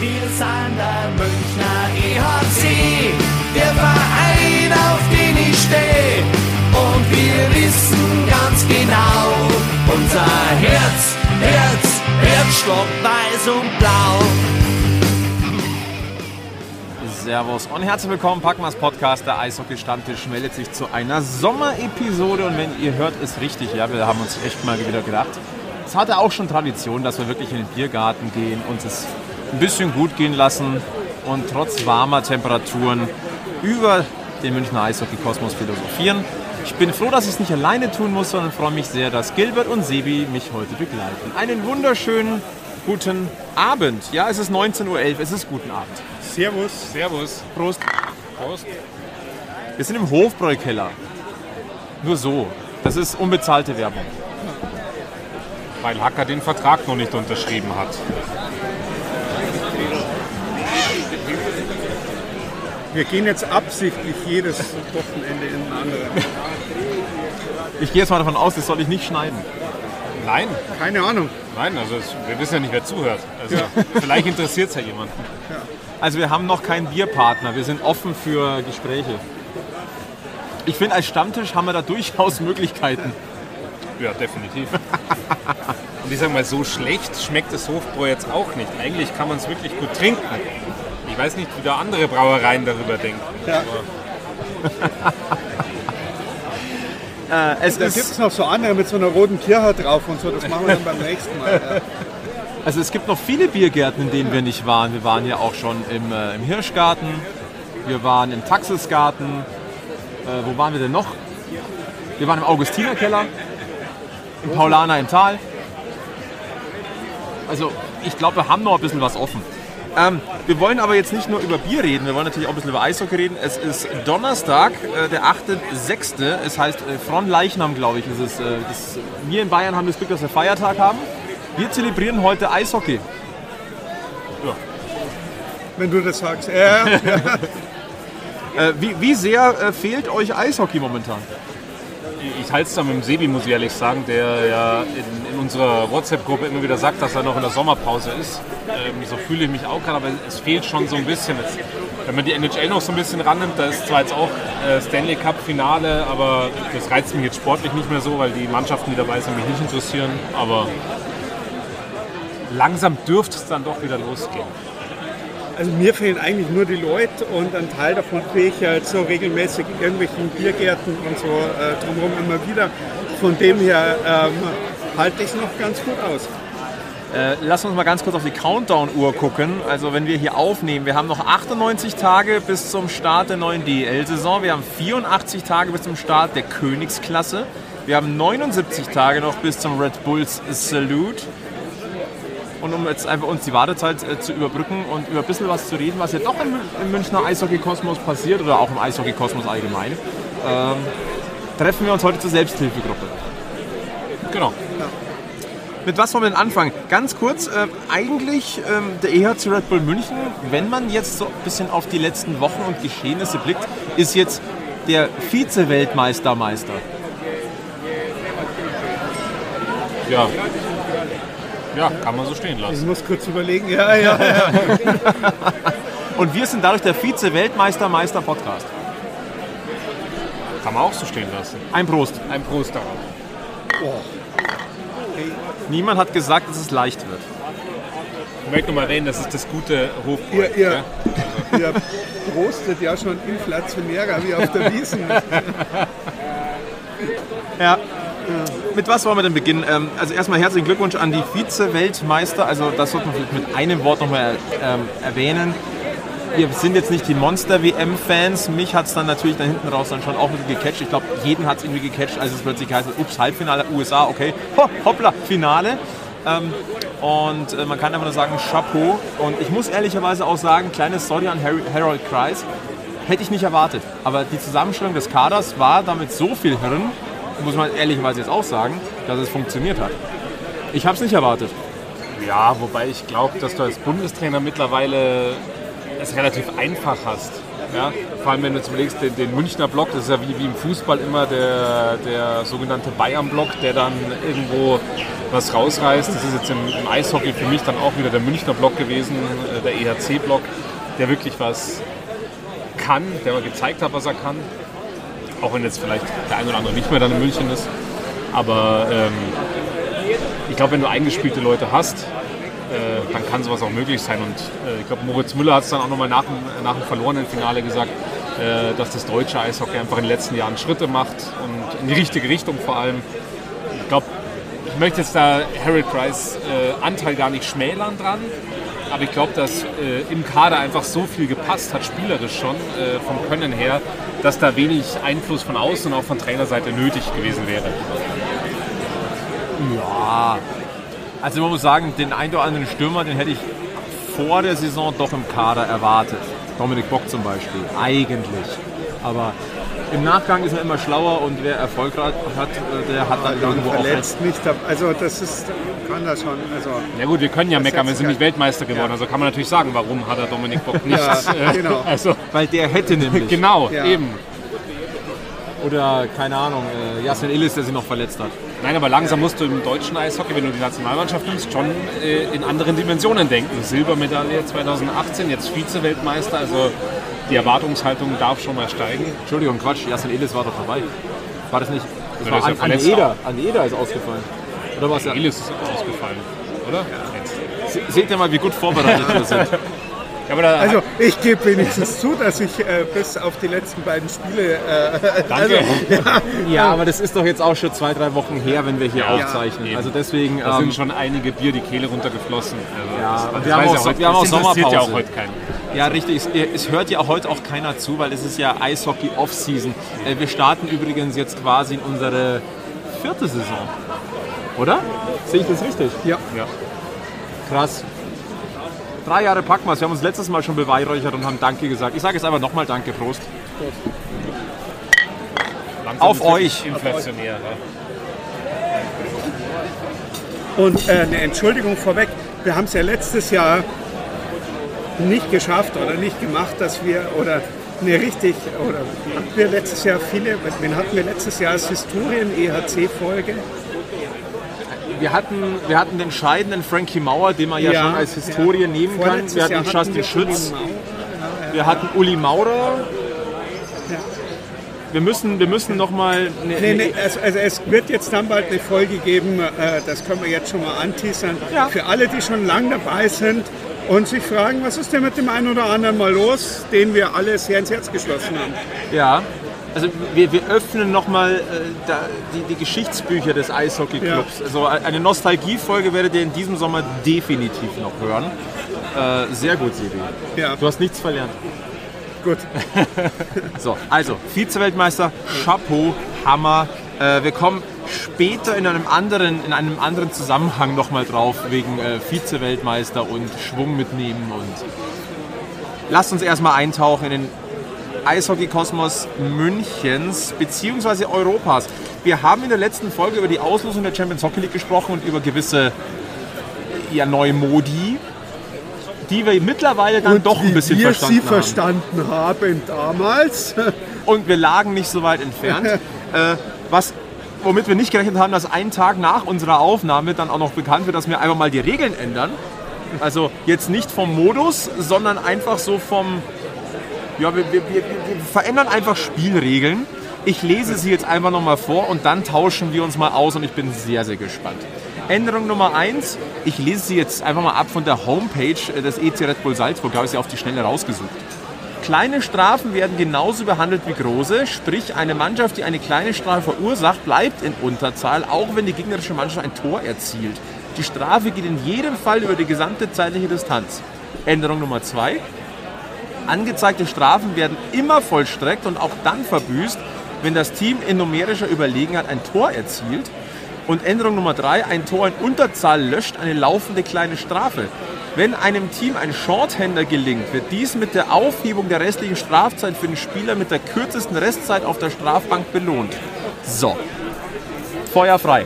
Wir sind der Münchner EHC, der Verein, auf den ich stehe. Und wir wissen ganz genau, unser Herz, Herz, Herzstock weiß und blau. Servus und herzlich willkommen, Packmas Podcast, der Eishockey-Stammtisch meldet sich zu einer Sommerepisode und wenn ihr hört, ist richtig, ja, wir haben uns echt mal wieder gedacht. Es hatte auch schon Tradition, dass wir wirklich in den Biergarten gehen, uns es ein bisschen gut gehen lassen und trotz warmer Temperaturen über den Münchner Eishockey-Kosmos philosophieren. Ich bin froh, dass ich es nicht alleine tun muss, sondern freue mich sehr, dass Gilbert und Sebi mich heute begleiten. Einen wunderschönen guten Abend. Ja, es ist 19.11 Uhr, es ist guten Abend. Servus. Servus. Prost. Prost. Wir sind im Hofbräukeller. Nur so. Das ist unbezahlte Werbung. Weil Hacker den Vertrag noch nicht unterschrieben hat. Wir gehen jetzt absichtlich jedes Wochenende in einen anderen. Ich gehe jetzt mal davon aus, das soll ich nicht schneiden. Nein. Keine Ahnung. Nein, also es, wir wissen ja nicht, wer zuhört. Also vielleicht interessiert es ja jemanden. Also wir haben noch keinen Bierpartner. Wir sind offen für Gespräche. Ich finde, als Stammtisch haben wir da durchaus Möglichkeiten. Ja, definitiv. Und ich sage mal, so schlecht schmeckt das Hofbräu jetzt auch nicht. Eigentlich kann man es wirklich gut trinken. Ich weiß nicht, wie da andere Brauereien darüber denken. Ja. Äh, es Da gibt es noch so andere mit so einer roten Kirche drauf und so. Das machen wir dann beim nächsten Mal. Ja. also es gibt noch viele Biergärten, in denen wir nicht waren. Wir waren ja auch schon im, äh, im Hirschgarten. Wir waren im Taxisgarten. Äh, wo waren wir denn noch? Wir waren im Augustinerkeller. Im Paulaner im Tal. Also ich glaube, wir haben noch ein bisschen was offen. Ähm, wir wollen aber jetzt nicht nur über Bier reden, wir wollen natürlich auch ein bisschen über Eishockey reden. Es ist Donnerstag, äh, der 8.6. Es heißt äh, Fronleichnam, glaube ich. Es ist, äh, das, wir in Bayern haben das Glück, dass wir Feiertag haben. Wir zelebrieren heute Eishockey. Wenn du das sagst. Ja, ja. Äh, wie, wie sehr äh, fehlt euch Eishockey momentan? Ich halte es da mit dem Sebi, muss ich ehrlich sagen, der ja in, in unserer WhatsApp-Gruppe immer wieder sagt, dass er noch in der Sommerpause ist. Ähm, so fühle ich mich auch gerade, aber es fehlt schon so ein bisschen. Jetzt, wenn man die NHL noch so ein bisschen rannimmt, da ist zwar jetzt auch äh, Stanley Cup-Finale, aber das reizt mich jetzt sportlich nicht mehr so, weil die Mannschaften, die dabei sind, mich nicht interessieren. Aber langsam dürfte es dann doch wieder losgehen. Also mir fehlen eigentlich nur die Leute und ein Teil davon kriege ich halt so regelmäßig in irgendwelchen Biergärten und so äh, drumherum immer wieder. Von dem her ähm, halte ich es noch ganz gut aus. Äh, lass uns mal ganz kurz auf die Countdown-Uhr gucken. Also wenn wir hier aufnehmen, wir haben noch 98 Tage bis zum Start der neuen DEL-Saison. Wir haben 84 Tage bis zum Start der Königsklasse. Wir haben 79 Tage noch bis zum Red Bulls Salute. Und um jetzt einfach uns die Wartezeit äh, zu überbrücken und über ein bisschen was zu reden, was ja doch im, Münchner Eishockey-Kosmos passiert oder auch im Eishockey-Kosmos allgemein, ähm, treffen wir uns heute zur Selbsthilfegruppe. Genau. Mit was wollen wir denn anfangen? Ganz kurz, äh, eigentlich ähm, der EHC Red Bull München, wenn man jetzt so ein bisschen auf die letzten Wochen und Geschehnisse blickt, ist jetzt der Vize-Weltmeister-Meister. Ja. Ja, kann man so stehen Ich lassen. muss kurz überlegen. Ja, ja, ja. Und wir sind dadurch der Vize-Weltmeister-Meister-Podcast. Kann man auch so stehen lassen. Ein Prost. Ein Prost darauf. Niemand hat gesagt, dass es leicht wird. Ich möchte nur mal erwähnen, das ist das gute Hofbräu. Ihr, ihr, ja? ihr prostet ja schon inflationärer wie auf der Wiesen. Ja. Mit was wollen wir denn beginnen? Ähm, also erstmal herzlichen Glückwunsch an die Vize-Weltmeister. Also das sollte man vielleicht mit einem Wort nochmal ähm, erwähnen. Wir sind jetzt nicht die Monster-WM-Fans. Mich hat es dann natürlich dann hinten raus dann schon auch wieder gecatcht. Ich glaube, jeden hat es irgendwie gecatcht, als es plötzlich heißt, ups, Halbfinale, USA, okay, ho, hoppla, Finale. Ähm, und äh, man kann einfach nur sagen, Chapeau. Und ich muss ehrlicherweise auch sagen, kleine Story an Harry, Harold Kreis, hätte ich nicht erwartet. Aber die Zusammenstellung des Kaders war damit so viel Hirn, muss man ehrlicherweise jetzt auch sagen, dass es funktioniert hat. Ich habe es nicht erwartet. Ja, wobei ich glaube, dass du als Bundestrainer mittlerweile es relativ einfach hast. Ja? Vor allem, wenn du überlegst, den, den Münchner Block, das ist ja wie, wie im Fußball immer der, der sogenannte Bayern-Block, der dann irgendwo was rausreißt. Das ist jetzt im, im Eishockey für mich dann auch wieder der Münchner Block gewesen, äh, der EHC-Block, der wirklich was kann, der mal gezeigt hat, was er kann. Auch wenn jetzt vielleicht der ein oder andere nicht mehr dann in München ist. Aber ähm, ich glaube, wenn du eingespielte Leute hast, äh, dann kann sowas auch möglich sein. Und äh, ich glaube, Moritz Müller hat es dann auch nochmal nach, dem- nach dem verlorenen Finale gesagt, äh, dass das deutsche Eishockey einfach in den letzten Jahren Schritte macht und in die richtige Richtung vor allem. Ich glaube, ich möchte jetzt da Harold Price äh, Anteil gar nicht schmälern dran, aber ich glaube, dass äh, im Kader einfach so viel gepasst hat, spielerisch schon, äh, vom Können her, dass da wenig Einfluss von außen und auch von Trainerseite nötig gewesen wäre. Ja. Also man muss sagen, den ein oder anderen Stürmer, den hätte ich vor der Saison doch im Kader erwartet. Dominik Bock zum Beispiel, eigentlich. Aber im Nachgang ist man immer schlauer und wer Erfolg hat, äh, der hat dann irgendwo auch recht. verletzt nicht. ab- Also das ist, kann das schon. Also, Na gut, wir können ja meckern, wir sind nicht. Weltmeister geworden. Also kann man natürlich sagen, warum hat er Dominik Bock nicht. Ja, äh, genau. Also, Weil der hätte nämlich. genau, Ja. eben. Oder, keine Ahnung, äh, Jasmin Illis, der sich noch verletzt hat. Nein, aber langsam musst du im deutschen Eishockey, wenn du die Nationalmannschaft nimmst, schon äh, in anderen Dimensionen denken. Silbermedaille 2018, jetzt Vize-Weltmeister, also die Erwartungshaltung darf schon mal steigen. Entschuldigung, Quatsch, Jasmin Illis war doch dabei. War das nicht? Das Ja, war ist ja an, Anne verletzt Eder. Anne Eder ist ausgefallen. Oder was? Ja. Elis ist ausgefallen, oder? Se- Seht ihr mal, wie gut vorbereitet wir sind. Ja, aber da, also ich gebe wenigstens zu, dass ich äh, bis auf die letzten beiden Spiele. Äh, also, ja, Ja, aber das ist doch jetzt auch schon zwei, drei Wochen her, wenn wir hier aufzeichnen. eben. Also deswegen. da ähm, sind schon einige Bier die Kehle runtergeflossen. Also Ja, das- wir haben auch ja heute, wir haben auch das interessiert ja Sommerpause. auch heute keinen. Ja, richtig. Es, es hört ja heute auch keiner zu, weil es ist ja Eishockey Off-Season. Äh, Wir starten übrigens jetzt quasi in unsere vierte Saison. Oder? Sehe ich das richtig? ja. Ja. Krass. Drei Jahre Packmas. Wir haben uns letztes Mal schon beweihräuchert und haben Danke gesagt. Ich sage jetzt einfach nochmal Danke, Prost. Langsam Auf euch. Inflationär. Und äh, eine Entschuldigung vorweg, wir haben es ja letztes Jahr nicht geschafft oder nicht gemacht, dass wir oder eine richtig oder hatten wir letztes Jahr viele, wen hatten wir letztes Jahr als Historien EHC Folge? Wir hatten, wir hatten den scheidenden Frankie Mauer, den man ja, schon als Historie nehmen kann. Wir hatten Jahr Justin wir Schütz. Wir hatten Uli Maurer. Wir müssen, wir müssen nochmal eine, Nee, nee, also, also es wird jetzt dann bald eine Folge geben, äh, das können wir jetzt schon mal anteasern, Ja. für alle, die schon lange dabei sind und sich fragen, was ist denn mit dem einen oder anderen mal los, den wir alle sehr ins Herz geschlossen haben. Ja, also wir, wir öffnen nochmal äh, da- die, die Geschichtsbücher des Eishockey-Clubs. Also eine Nostalgiefolge werdet ihr in diesem Sommer definitiv noch hören. Äh, sehr gut, Sebi. Ja, Du hast nichts verlernt. gut. So, also Vize-Weltmeister, Chapeau, Hammer. Äh, wir kommen später in einem anderen, in einem anderen Zusammenhang nochmal drauf, wegen äh, Vize-Weltmeister und Schwung mitnehmen. Und lasst uns erstmal eintauchen in den Eishockey-Kosmos Münchens bzw. Europas. Wir haben in der letzten Folge über die Auslosung der Champions Hockey League gesprochen und über gewisse ja, neue Modi, die wir mittlerweile dann doch ein bisschen wir verstanden sie haben. verstanden haben damals. und wir lagen nicht so weit entfernt. äh, was, womit wir nicht gerechnet haben, dass einen Tag nach unserer Aufnahme dann auch noch bekannt wird, dass wir einfach mal die Regeln ändern. Also jetzt nicht vom Modus, sondern einfach so vom, ja, wir, wir, wir, wir verändern einfach Spielregeln. Ich lese sie jetzt einfach nochmal vor und dann tauschen wir uns mal aus und ich bin sehr, sehr gespannt. Änderung Nummer eins, ich lese sie jetzt einfach mal ab von der Homepage des EC Red Bull Salzburg, da habe ich sie auf die Schnelle rausgesucht. Kleine Strafen werden genauso behandelt wie große, sprich eine Mannschaft, die eine kleine Strafe verursacht, bleibt in Unterzahl, auch wenn die gegnerische Mannschaft ein Tor erzielt. Die Strafe geht in jedem Fall über die gesamte zeitliche Distanz. Änderung Nummer zwei. Angezeigte Strafen werden immer vollstreckt und auch dann verbüßt, wenn das Team in numerischer Überlegenheit ein Tor erzielt. Und Änderung Nummer drei, ein Tor in Unterzahl löscht eine laufende kleine Strafe. Wenn einem Team ein Shorthander gelingt, wird dies mit der Aufhebung der restlichen Strafzeit für den Spieler mit der kürzesten Restzeit auf der Strafbank belohnt. So. Feuer frei.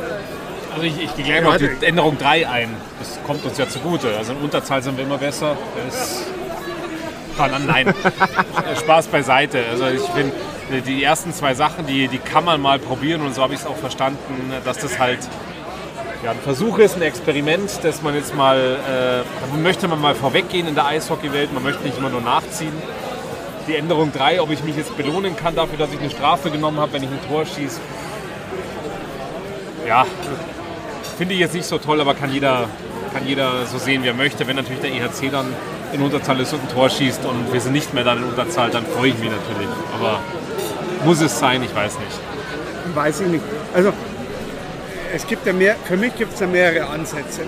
Also ich, ich gehe gleich noch auf die Änderung 3 ein. Das kommt uns ja zugute. Also in Unterzahl sind wir immer besser. Das. Nein, Spaß beiseite. Also ich finde, die ersten zwei Sachen, die, die kann man mal probieren und so habe ich es auch verstanden, dass das halt ja, ein Versuch ist, ein Experiment, dass man jetzt mal, äh, möchte man mal vorweggehen in der Eishockeywelt, man möchte nicht immer nur nachziehen. Die Änderung 3, ob ich mich jetzt belohnen kann dafür, dass ich eine Strafe genommen habe, wenn ich ein Tor schieße, ja, finde ich jetzt nicht so toll, aber kann jeder, kann jeder so sehen, wie er möchte. Wenn natürlich der EHC dann in Unterzahl ist und ein Tor schießt und wir sind nicht mehr dann in Unterzahl, dann freue ich mich natürlich. Aber muss es sein, ich weiß nicht. Weiß ich nicht. Also es gibt ja mehr, für mich gibt es ja mehrere Ansätze.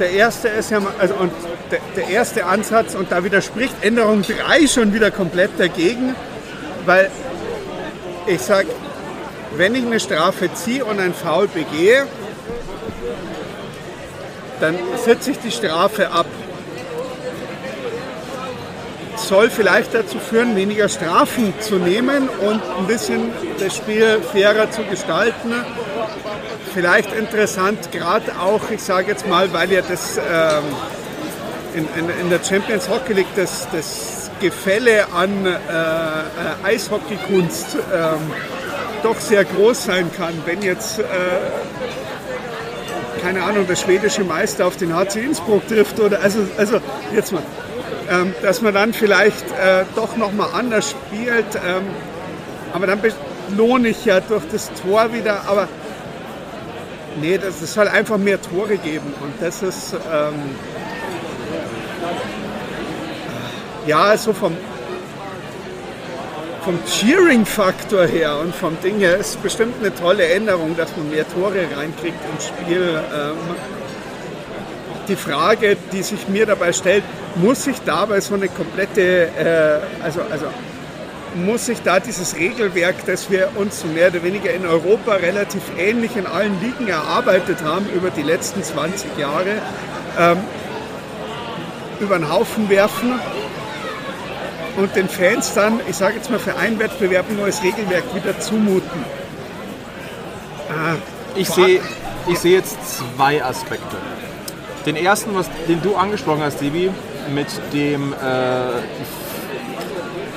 Der erste ist ja, also und der, der erste Ansatz, und da widerspricht Änderung 3 schon wieder komplett dagegen, weil ich sage, wenn ich eine Strafe ziehe und ein Foul begehe, dann setze ich die Strafe ab. Soll vielleicht dazu führen, weniger Strafen zu nehmen und ein bisschen das Spiel fairer zu gestalten. Vielleicht interessant, gerade auch, ich sage jetzt mal, weil ja das ähm, in, in, in, der Champions Hockey League das, das Gefälle an äh, äh Eishockeykunst ähm, doch sehr groß sein kann, wenn jetzt, äh, keine Ahnung, der schwedische Meister auf den HC Innsbruck trifft oder, also, also jetzt mal, ähm, dass man dann vielleicht äh, doch nochmal anders spielt, ähm, aber dann belohne ich ja durch das Tor wieder, aber nee, das, es soll einfach mehr Tore geben und das ist, ähm, ja, so vom, vom Cheering-Faktor her und vom Ding her ist bestimmt eine tolle Änderung, dass man mehr Tore reinkriegt ins Spiel. Ähm, die Frage, die sich mir dabei stellt, muss sich dabei so eine komplette, äh, also, also muss sich da dieses Regelwerk, das wir uns mehr oder weniger in Europa relativ ähnlich in allen Ligen erarbeitet haben über die letzten 20 Jahre, ähm, über den Haufen werfen und den Fans dann, ich sage jetzt mal für einen Wettbewerb ein neues Regelwerk wieder zumuten. Ah, ich sehe ich seh jetzt zwei Aspekte. Den ersten, was, den du angesprochen hast, Debi, mit dem äh,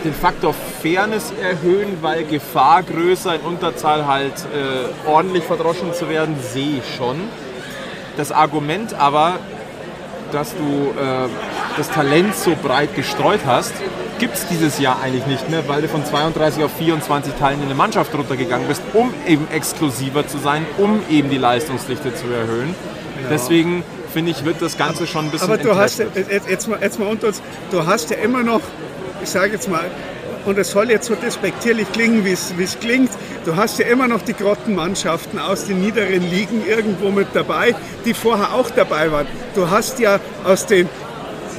den Faktor Fairness erhöhen, weil Gefahr größer in Unterzahl halt äh, ordentlich verdroschen zu werden, sehe ich schon. Das Argument aber, dass du äh, das Talent so breit gestreut hast, gibt es dieses Jahr eigentlich nicht mehr, weil du von 32 auf 24 Teilen in eine Mannschaft runtergegangen bist, um eben exklusiver zu sein, um eben die Leistungsdichte zu erhöhen. Ja. Deswegen finde ich, wird das Ganze schon ein bisschen. Aber du hast, jetzt, jetzt, mal, jetzt mal unter uns, du hast ja immer noch, ich sage jetzt mal, und es soll jetzt so despektierlich klingen, wie es klingt, du hast ja immer noch die Grottenmannschaften aus den niederen Ligen irgendwo mit dabei, die vorher auch dabei waren. Du hast ja aus den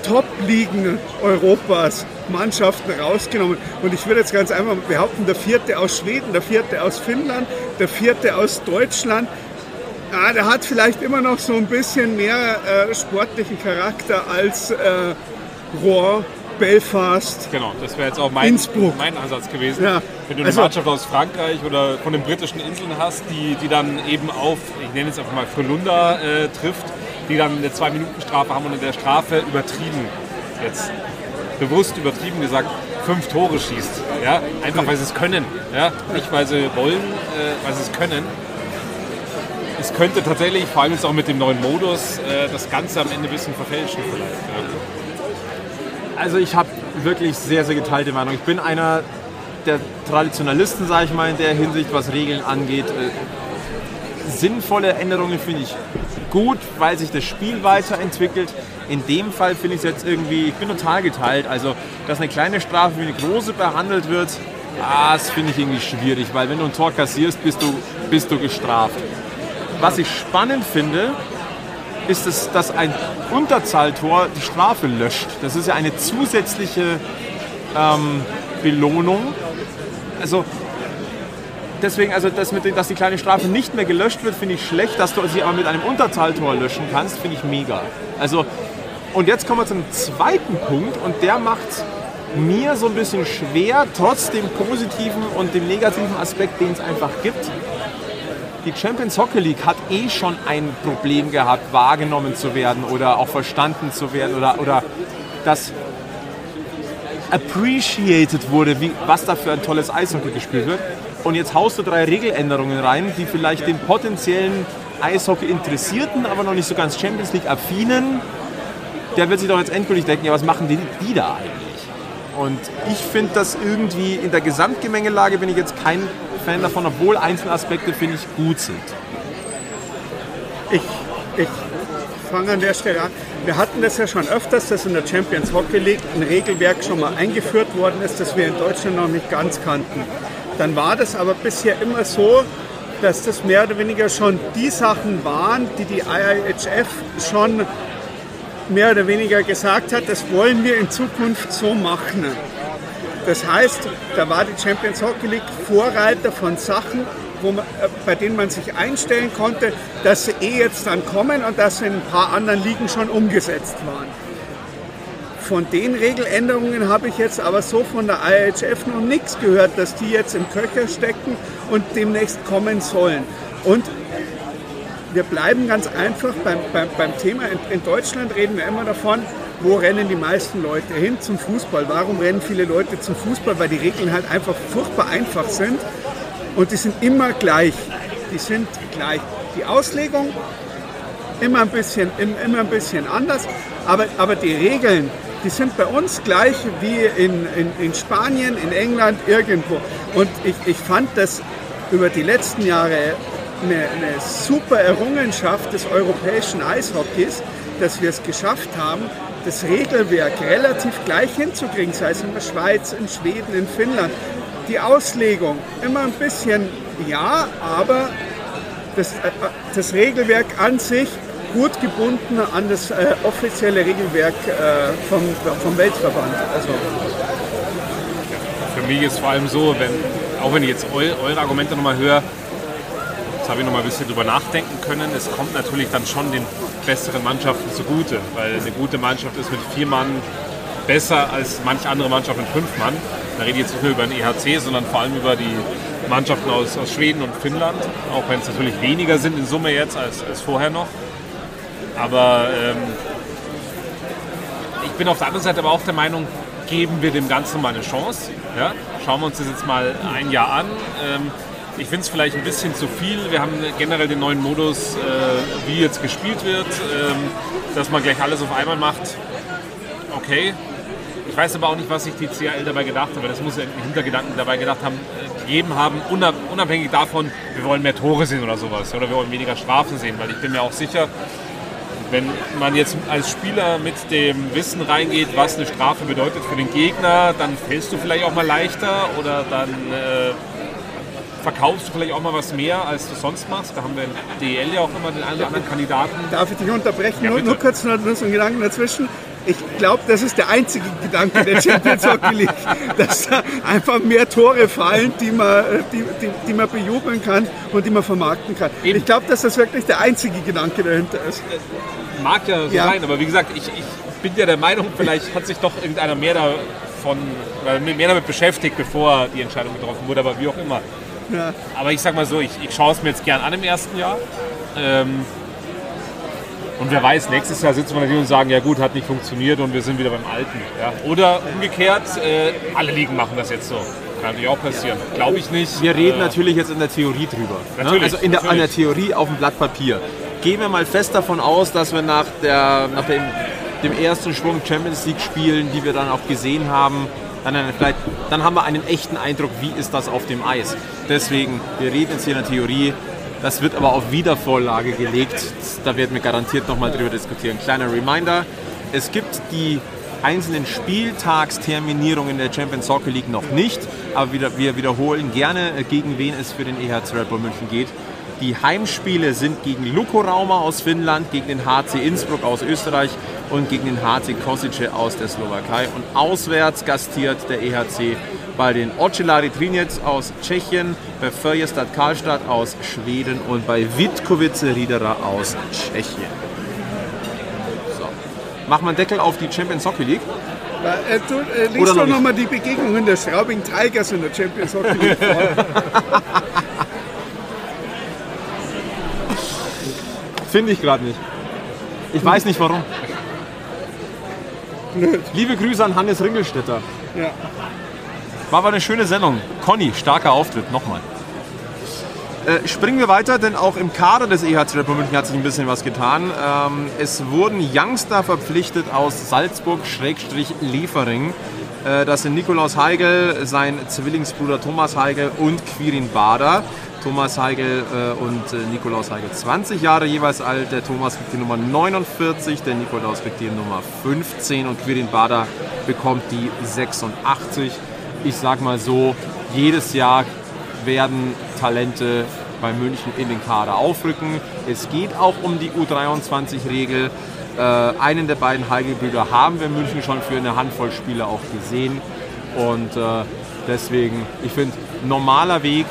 Top-Ligen Europas Mannschaften rausgenommen. Und ich würde jetzt ganz einfach behaupten, der vierte aus Schweden, der vierte aus Finnland, der vierte aus Deutschland, ah, der hat vielleicht immer noch so ein bisschen mehr äh, sportlichen Charakter als äh, Rouen, Belfast. Genau, das wäre jetzt auch mein, mein Ansatz gewesen. Ja. Wenn du eine also, Mannschaft aus Frankreich oder von den britischen Inseln hast, die, die dann eben auf, ich nenne es einfach mal Frölunda äh, trifft, die dann eine Zwei-Minuten-Strafe haben und in der Strafe übertrieben, jetzt bewusst übertrieben gesagt, fünf Tore schießt. Ja? Einfach weil sie es können. Ja? Nicht weil sie wollen, äh, weil sie es können. Es könnte tatsächlich, vor allem jetzt auch mit dem neuen Modus, äh, das Ganze am Ende ein bisschen verfälschen vielleicht. Also ich habe wirklich sehr, sehr geteilte Meinung. Ich bin einer der Traditionalisten, sage ich mal, in der Hinsicht, was Regeln angeht. Äh, sinnvolle Änderungen finde ich gut, weil sich das Spiel weiterentwickelt. In dem Fall finde ich es jetzt irgendwie, ich bin total geteilt. Also, dass eine kleine Strafe wie eine große behandelt wird, das finde ich irgendwie schwierig, weil wenn du ein Tor kassierst, bist du, bist du gestraft. Was ich spannend finde, ist es, dass ein Unterzahltor die Strafe löscht. Das ist ja eine zusätzliche ähm, Belohnung. Also deswegen, also das mit, dass die kleine Strafe nicht mehr gelöscht wird, finde ich schlecht. Dass du sie aber mit einem Unterzahltor löschen kannst, finde ich mega. Also, und jetzt kommen wir zum zweiten Punkt und der macht mir so ein bisschen schwer, trotz dem positiven und dem negativen Aspekt, den es einfach gibt. Die Champions Hockey League hat eh schon ein Problem gehabt, wahrgenommen zu werden oder auch verstanden zu werden oder, oder dass appreciated wurde, wie, was da für ein tolles Eishockey gespielt wird. Und jetzt haust du drei Regeländerungen rein, die vielleicht den potenziellen Eishockey-Interessierten, aber noch nicht so ganz Champions League-affinen, der wird sich doch jetzt endgültig denken, ja, was machen die, die da eigentlich? Und ich finde das irgendwie, in der Gesamtgemengelage bin ich jetzt kein Fan davon, obwohl einzelne Aspekte, finde ich, gut sind. Ich, ich fange an der Stelle an. Wir hatten das ja schon öfters, dass in der Champions Hockey League ein Regelwerk schon mal eingeführt worden ist, das wir in Deutschland noch nicht ganz kannten. Dann war das aber bisher immer so, dass das mehr oder weniger schon die Sachen waren, die die IIHF schon mehr oder weniger gesagt hat, das wollen wir in Zukunft so machen. Das heißt, da war die Champions Hockey League Vorreiter von Sachen, man, äh, bei denen man sich einstellen konnte, dass sie eh jetzt dann kommen und dass sie in ein paar anderen Ligen schon umgesetzt waren. Von den Regeländerungen habe ich jetzt aber so von der IHF noch nichts gehört, dass die jetzt im Köcher stecken und demnächst kommen sollen. Und wir bleiben ganz einfach beim, beim, beim Thema. In, in, Deutschland reden wir immer davon, wo rennen die meisten Leute hin zum Fußball. Warum rennen viele Leute zum Fußball? Weil die Regeln halt einfach furchtbar einfach sind und die sind immer gleich. Die sind gleich. Die Auslegung immer ein bisschen, immer ein bisschen anders, aber, aber die Regeln, die sind bei uns gleich wie in, in, in Spanien, in England, irgendwo. Und ich, ich fand das über die letzten Jahre eine, eine super Errungenschaft des europäischen Eishockeys, dass wir es geschafft haben, das Regelwerk relativ gleich hinzukriegen, sei es in der Schweiz, in Schweden, in Finnland die Auslegung immer ein bisschen ja, aber das, äh, das Regelwerk an sich gut gebunden an das äh, offizielle Regelwerk äh, vom, vom Weltverband. Also, Für mich ist vor allem so, wenn, auch wenn ich jetzt eu, eure Argumente nochmal höre, jetzt habe ich nochmal ein bisschen drüber nachdenken können, es kommt natürlich dann schon den besseren Mannschaften zugute, weil eine gute Mannschaft ist mit vier Mann besser als manche andere Mannschaft mit fünf Mann. Da rede ich jetzt nicht nur über den EHC, sondern vor allem über die Mannschaften aus, aus Schweden und Finnland. Auch wenn es natürlich weniger sind in Summe jetzt als, als vorher noch. Aber ähm, ich bin auf der anderen Seite aber auch der Meinung, geben wir dem Ganzen mal eine Chance. Ja? Schauen wir uns das jetzt mal ein Jahr an. Ähm, ich finde es vielleicht ein bisschen zu viel. Wir haben generell den neuen Modus, äh, wie jetzt gespielt wird, ähm, dass man gleich alles auf einmal macht. Okay, ich weiß aber auch nicht, was sich die CAL dabei gedacht hat, weil das muss ja einen Hintergedanken dabei gedacht haben, äh, gegeben haben, unabhängig davon, wir wollen mehr Tore sehen oder sowas oder wir wollen weniger Strafen sehen, weil ich bin mir auch sicher, wenn man jetzt als Spieler mit dem Wissen reingeht, was eine Strafe bedeutet für den Gegner, dann fällst du vielleicht auch mal leichter oder dann äh, verkaufst du vielleicht auch mal was mehr, als du sonst machst. Da haben wir in DL ja auch immer den einen oder anderen Kandidaten. Darf ich dich unterbrechen? Ja, nur, nur, kurz noch, so einen Gedanken dazwischen ich glaube, das ist der einzige Gedanke der Champions Hockey League, dass da einfach mehr Tore fallen, die man, die, die, die man bejubeln kann und die man vermarkten kann. Eben. Ich glaube, dass das wirklich der einzige Gedanke dahinter ist. Mag ja so ja. sein, aber wie gesagt, ich, ich bin ja der Meinung, vielleicht hat sich doch irgendeiner mehr davon, mehr damit beschäftigt, bevor die Entscheidung getroffen wurde, aber wie auch immer. Ja. Aber ich sag mal so, ich, ich schaue es mir jetzt gern an im ersten Jahr. Ähm, und wer weiß, nächstes Jahr sitzen wir natürlich und sagen, ja gut, hat nicht funktioniert und wir sind wieder beim Alten. Ja. Oder umgekehrt, äh, alle Ligen machen das jetzt so. Kann natürlich auch passieren. Glaube ich nicht. Wir reden äh, natürlich jetzt in der Theorie drüber. Ne? Natürlich, Also in der, an der Theorie auf dem Blatt Papier. Gehen wir mal fest davon aus, dass wir nach, der, nach dem, dem ersten Schwung Champions League spielen, die wir dann auch gesehen haben, dann, vielleicht, dann haben wir einen echten Eindruck, wie ist das auf dem Eis. Deswegen, wir reden jetzt hier in der Theorie, das wird aber auf Wiedervorlage gelegt. Da werden wir garantiert nochmal drüber diskutieren. Kleiner Reminder, es gibt die einzelnen Spieltagsterminierungen der Champions Soccer League noch nicht, aber wir wiederholen gerne, äh, gegen wen es für den EHC Red Bull München geht. Die Heimspiele sind gegen Luko Rauma aus Finnland, gegen den HC Innsbruck aus Österreich und gegen den HC Kosice aus der Slowakei. Und auswärts gastiert der EHC bei den Ocelari Trinec aus Tschechien, bei Förjestad Karlstadt aus Schweden und bei Witkowice Riedera aus Tschechien. So. Mach mal einen Deckel auf die Champions Hockey League. Äh, du, äh, liest doch nochmal die Begegnungen der Straubing Tigers in der Champions Hockey League vor. Finde ich gerade nicht. Ich weiß nicht warum. Blöd. Liebe Grüße an Hannes Ringelstetter. Ja. War aber eine schöne Sendung. Conny, starker Auftritt, nochmal. Äh, springen wir weiter, denn auch im Kader des EHC Red Bull München hat sich ein bisschen was getan. Ähm, es wurden Youngster verpflichtet aus Salzburg-Liefering. Äh, das sind Nikolaus Heigel, sein Zwillingsbruder Thomas Heigel und Quirin Bader. Thomas Heigel äh, und äh, Nikolaus Heigel 20 Jahre jeweils alt. Der Thomas kriegt die Nummer 49, der Nikolaus kriegt die Nummer 15 und Quirin Bader bekommt die 86. Ich sag mal so, jedes Jahr werden Talente bei München in den Kader aufrücken. Es geht auch um die U23-Regel. Äh, einen der beiden Heigel-Brüder haben wir in München schon für eine Handvoll Spieler auch gesehen. Und äh, deswegen, ich finde, normaler Weg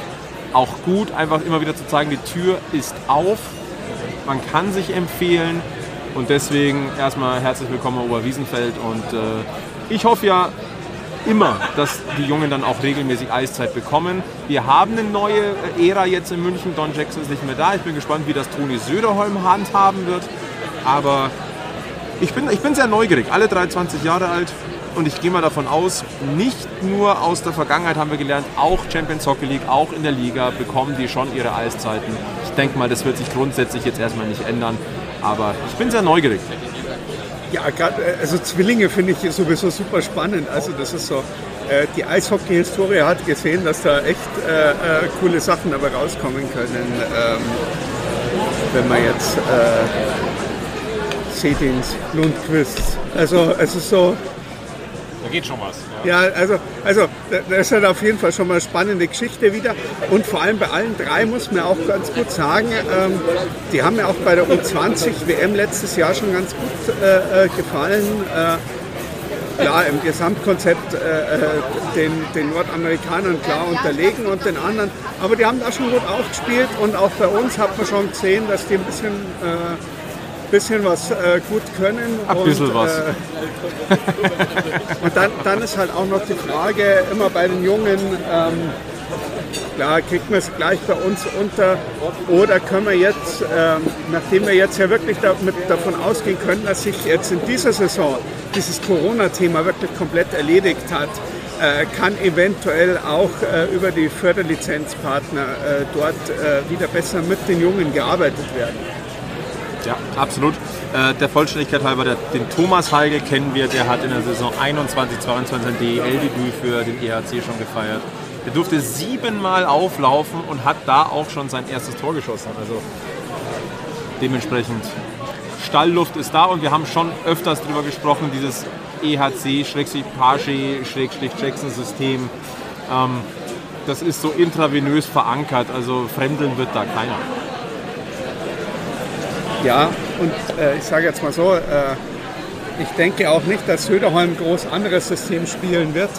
auch gut, einfach immer wieder zu zeigen, die Tür ist auf. Man kann sich empfehlen. Und deswegen erstmal herzlich willkommen Oberwiesenfeld. Und äh, ich hoffe ja, immer, dass die Jungen dann auch regelmäßig Eiszeit bekommen. Wir haben eine neue Ära jetzt in München. Don Jackson ist nicht mehr da. Ich bin gespannt, wie das Toni Söderholm handhaben wird. Aber ich bin, ich bin sehr neugierig. Alle 23 Jahre alt. Und ich gehe mal davon aus, nicht nur aus der Vergangenheit haben wir gelernt, auch Champions Hockey League, auch in der Liga bekommen die schon ihre Eiszeiten. Ich denke mal, das wird sich grundsätzlich jetzt erstmal nicht ändern. Aber ich bin sehr neugierig. Ja, grad, äh, also Zwillinge finde ich sowieso super spannend. Also das ist so, äh, die Eishockey-Historie hat gesehen, dass da echt äh, äh, coole Sachen dabei rauskommen können. Ähm, wenn man jetzt äh, Sedins, Lundquist, also es ist so, Da geht schon was. ja, also, also das ist halt auf jeden Fall schon mal eine spannende Geschichte wieder. Und vor allem bei allen drei muss man auch ganz gut sagen, ähm, die haben mir auch bei der U20 WM letztes Jahr schon ganz gut äh, äh, gefallen. Äh, ja, im Gesamtkonzept äh, äh, den, den Nordamerikanern klar unterlegen und den anderen. Aber die haben da schon gut aufgespielt und auch bei uns hat man schon gesehen, dass die ein bisschen, äh, bisschen was äh, gut können. Ein bisschen und, was. Äh, und dann, dann ist halt auch noch die Frage, immer bei den Jungen, ähm, klar, kriegt man es gleich bei uns unter oder können wir jetzt, ähm, nachdem wir jetzt ja wirklich damit, davon ausgehen können, dass sich jetzt in dieser Saison dieses Corona-Thema wirklich komplett erledigt hat, äh, kann eventuell auch äh, über die Förderlizenzpartner äh, dort äh, wieder besser mit den Jungen gearbeitet werden. Ja, absolut. Äh, der Vollständigkeit halber, den Thomas Heigel kennen wir, der hat in der Saison 21, 22 ein DEL-Debüt für den EHC schon gefeiert. Der durfte siebenmal auflaufen und hat da auch schon sein erstes Tor geschossen. Also dementsprechend Stallluft ist da und wir haben schon öfters darüber gesprochen, dieses E EHC-Paget-Jackson-System. Ähm, das ist so intravenös verankert, also fremdeln wird da keiner. Ja, und äh, ich sage jetzt mal so, äh, ich denke auch nicht, dass Söderholm groß anderes System spielen wird.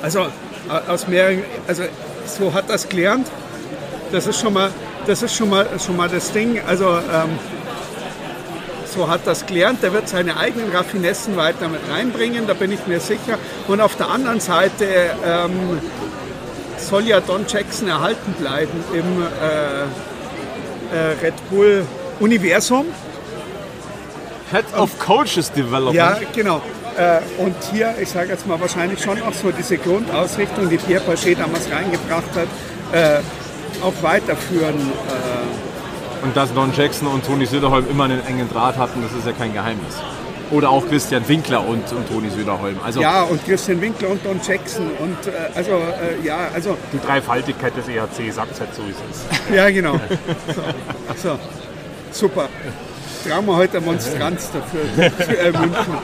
Also äh, aus mehreren, also so hat das gelernt. Das ist schon mal, das ist schon mal, schon mal das Ding. Also ähm, so hat das gelernt. Der wird seine eigenen Raffinessen weiter mit reinbringen, da bin ich mir sicher. Und auf der anderen Seite ähm, soll ja Don Jackson erhalten bleiben im äh, äh, Red Bull Universum. Head of Coaches Development. Ja, genau. Äh, und hier, ich sage jetzt mal wahrscheinlich schon auch so diese Grundausrichtung, die Pierre Paget damals reingebracht hat, äh, auch weiterführen. Äh, Und dass Don Jackson und Toni Söderholm immer einen engen Draht hatten, das ist ja kein Geheimnis. Oder auch Christian Winkler und, und Toni Söderholm. Also ja, und Christian Winkler und Don Jackson. Und äh, also, äh, ja, also, Die Dreifaltigkeit des EHC sagt es halt so, wie es ist. ja, genau. So, so. Super. Trauen wir heute eine Monstranz dafür für äh, München.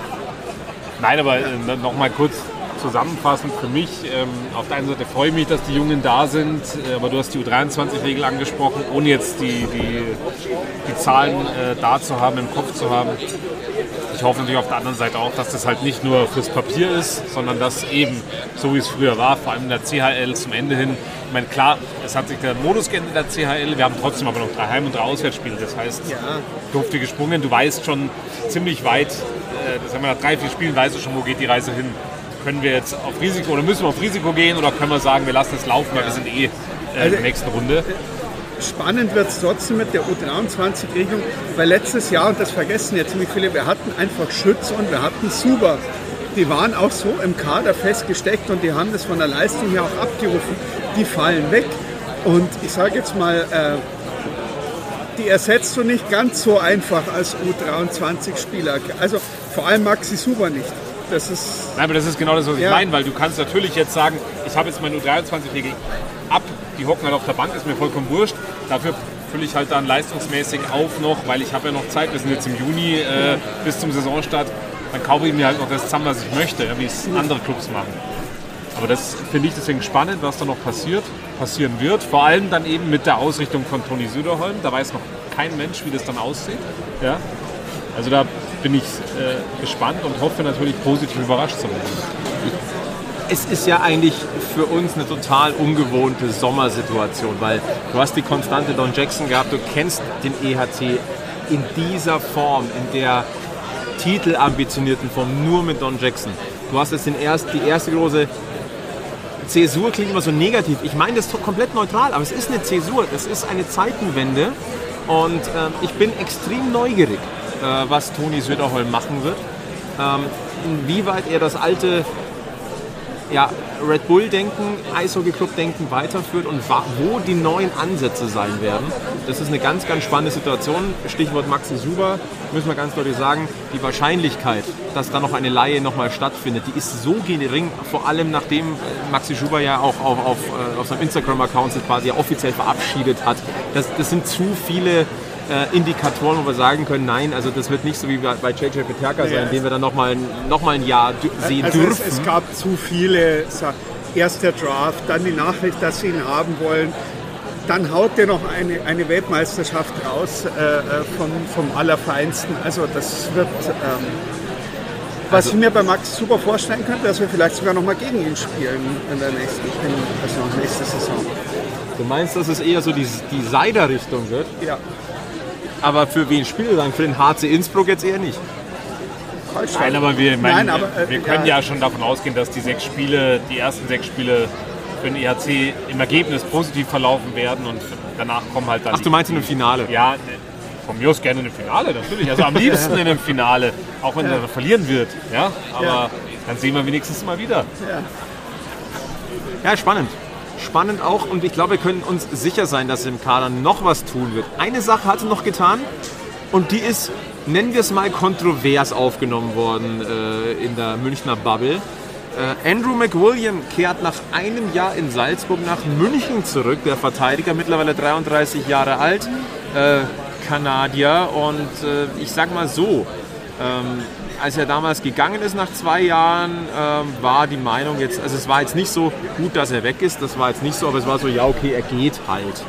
Nein, aber äh, nochmal kurz zusammenfassend für mich. Ähm, auf der einen Seite freue ich mich, dass die Jungen da sind, äh, aber du hast die U23-Regel angesprochen, ohne jetzt die, die, die Zahlen äh, da zu haben, im Kopf zu haben. Ich hoffe natürlich auf der anderen Seite auch, dass das halt nicht nur fürs Papier ist, sondern dass eben, so wie es früher war, vor allem in der CHL zum Ende hin, ich meine, klar, es hat sich der Modus geändert in der CHL, wir haben trotzdem aber noch drei Heim- und drei Auswärtsspiele. Das heißt, durfte gesprungen, du weißt schon ziemlich weit, äh, das haben wir nach drei, vier Spielen, weißt du schon, wo geht die Reise hin. Können wir jetzt auf Risiko oder müssen wir auf Risiko gehen oder können wir sagen, wir lassen es laufen, weil wir sind eh äh, in der nächsten Runde. Spannend wird es trotzdem mit der U23-Regelung, weil letztes Jahr, und das vergessen ja ziemlich viele, wir hatten einfach Schütz und wir hatten Suber. Die waren auch so im Kader festgesteckt und die haben das von der Leistung her auch abgerufen. Die fallen weg. Und ich sage jetzt mal, äh, die ersetzt du nicht ganz so einfach als U23-Spieler. Also vor allem Maxi Suber nicht. Das ist Nein, aber das ist genau das, was ich Ja. meine, weil du kannst natürlich jetzt sagen, ich habe jetzt meine U23-Regel ab, die hocken halt auf der Bank, ist mir vollkommen wurscht. Dafür fülle ich halt dann leistungsmäßig auf noch, weil ich habe ja noch Zeit, wir sind jetzt im Juni äh, bis zum Saisonstart, dann kaufe ich mir halt noch das zusammen, was ich möchte, wie es andere Clubs machen. Aber das finde ich deswegen spannend, was da noch passiert, passieren wird. Vor allem dann eben mit der Ausrichtung von Toni Süderholm. Da weiß noch kein Mensch, wie das dann aussieht. Ja? Also da bin ich äh, gespannt und hoffe natürlich positiv überrascht zu werden. Es ist ja eigentlich für uns eine total ungewohnte Sommersituation, weil du hast die konstante Don Jackson gehabt, du kennst den EHC in dieser Form, in der titelambitionierten Form, nur mit Don Jackson. Du hast jetzt den erst, die erste große Zäsur, klingt immer so negativ. Ich meine das ist komplett neutral, aber es ist eine Zäsur, es ist eine Zeitenwende und ähm, ich bin extrem neugierig, äh, was Toni Söderholm machen wird. Ähm, inwieweit er das alte ja, Red Bull-Denken, Eishockey-Club-Denken weiterführt und wo die neuen Ansätze sein werden. Das ist eine ganz, ganz spannende Situation. Stichwort Maxi Suber, müssen wir ganz deutlich sagen, die Wahrscheinlichkeit, dass da noch eine Laie nochmal stattfindet, die ist so gering, vor allem nachdem Maxi Suber ja auch auf, auf, äh, auf seinem Instagram-Account sich quasi offiziell verabschiedet hat. Das, das sind zu viele äh, Indikatoren, wo wir sagen können, nein, also das wird nicht so wie bei JJ Peterka sein, Ja. den wir dann nochmal noch mal ein Jahr dü- sehen Also dürfen. es, es gab zu viele. Erst der Draft, dann die Nachricht, dass sie ihn haben wollen. Dann haut der noch eine, eine Weltmeisterschaft raus äh, äh, vom, vom Allerfeinsten. Also das wird... Ähm, was Also ich mir bei Max super vorstellen könnte, dass wir vielleicht sogar noch mal gegen ihn spielen in der nächsten, in, also nächste Saison. Du meinst, dass es eher so die, die Seider-Richtung wird? Ja, Aber für wen spielt er dann? Für den HC Innsbruck jetzt eher nicht. Nein, aber wir, meinen, Nein, aber, äh, wir können ja. ja. schon davon ausgehen, dass die sechs Spiele, die ersten sechs Spiele für den EHC im Ergebnis positiv verlaufen werden und danach kommen halt dann. Ach, du meinst in einem Finale? Ja, ne, von mir aus gerne in einem Finale, natürlich. Also am liebsten in einem Finale, auch wenn er verlieren wird. Ja, aber Ja. dann sehen wir wenigstens mal wieder. Ja, spannend. Spannend auch und ich glaube, wir können uns sicher sein, dass im Kader noch was tun wird. Eine Sache hat er noch getan und die ist, nennen wir es mal, kontrovers aufgenommen worden äh, in der Münchner Bubble. Äh, Andrew McWilliam kehrt nach einem Jahr in Salzburg nach München zurück. Der Verteidiger, mittlerweile 33 Jahre alt, äh, Kanadier. Und äh, ich sag mal so, ähm, als er damals gegangen ist nach zwei Jahren, ähm, war die Meinung jetzt, also es war jetzt nicht so gut, dass er weg ist, das war jetzt nicht so, aber es war so, ja okay, er geht halt.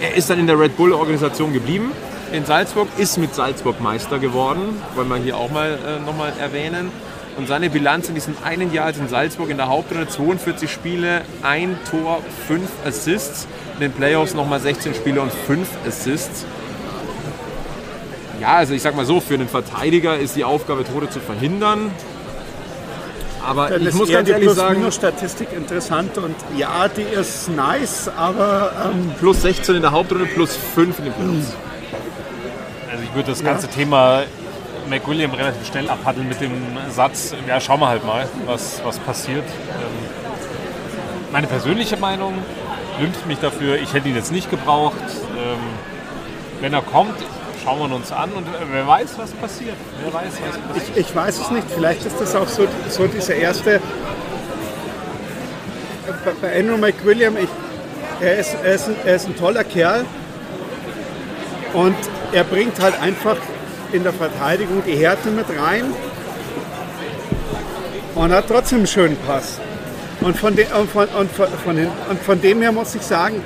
Er ist dann in der Red Bull Organisation geblieben in Salzburg, ist mit Salzburg Meister geworden, wollen wir hier auch mal äh, nochmal erwähnen. Und seine Bilanz in diesem einen Jahr als in Salzburg in der Hauptrunde 42 Spiele, ein Tor, fünf Assists. In den Playoffs nochmal 16 Spiele und fünf Assists. Ja, also ich sag mal so, für einen Verteidiger ist die Aufgabe, Tore zu verhindern. Aber Dann ich ist muss ganz die ehrlich sagen, Plus-Minus-Statistik interessant und ja, die ist nice, aber ähm, plus 16 in der Hauptrunde, plus 5 in den Playoffs. Also ich würde das ganze Thema McWilliam relativ schnell abhandeln mit dem Satz, ja, schauen wir halt mal, was, was passiert. Ähm, meine persönliche Meinung wünscht mich dafür, ich hätte ihn jetzt nicht gebraucht. Ähm, wenn er kommt, schauen wir uns an und äh, wer weiß, was passiert. Wer weiß, was passiert. ich, ich weiß es nicht. Vielleicht ist das auch so, so dieser erste. Bei- Bei Andrew McWilliam, ich, er, ist, er, ist ein, er ist ein toller Kerl und er bringt halt einfach in der Verteidigung die Härte mit rein und hat trotzdem einen schönen Pass. Und von, de, und von, und von, von, und von dem her muss ich sagen,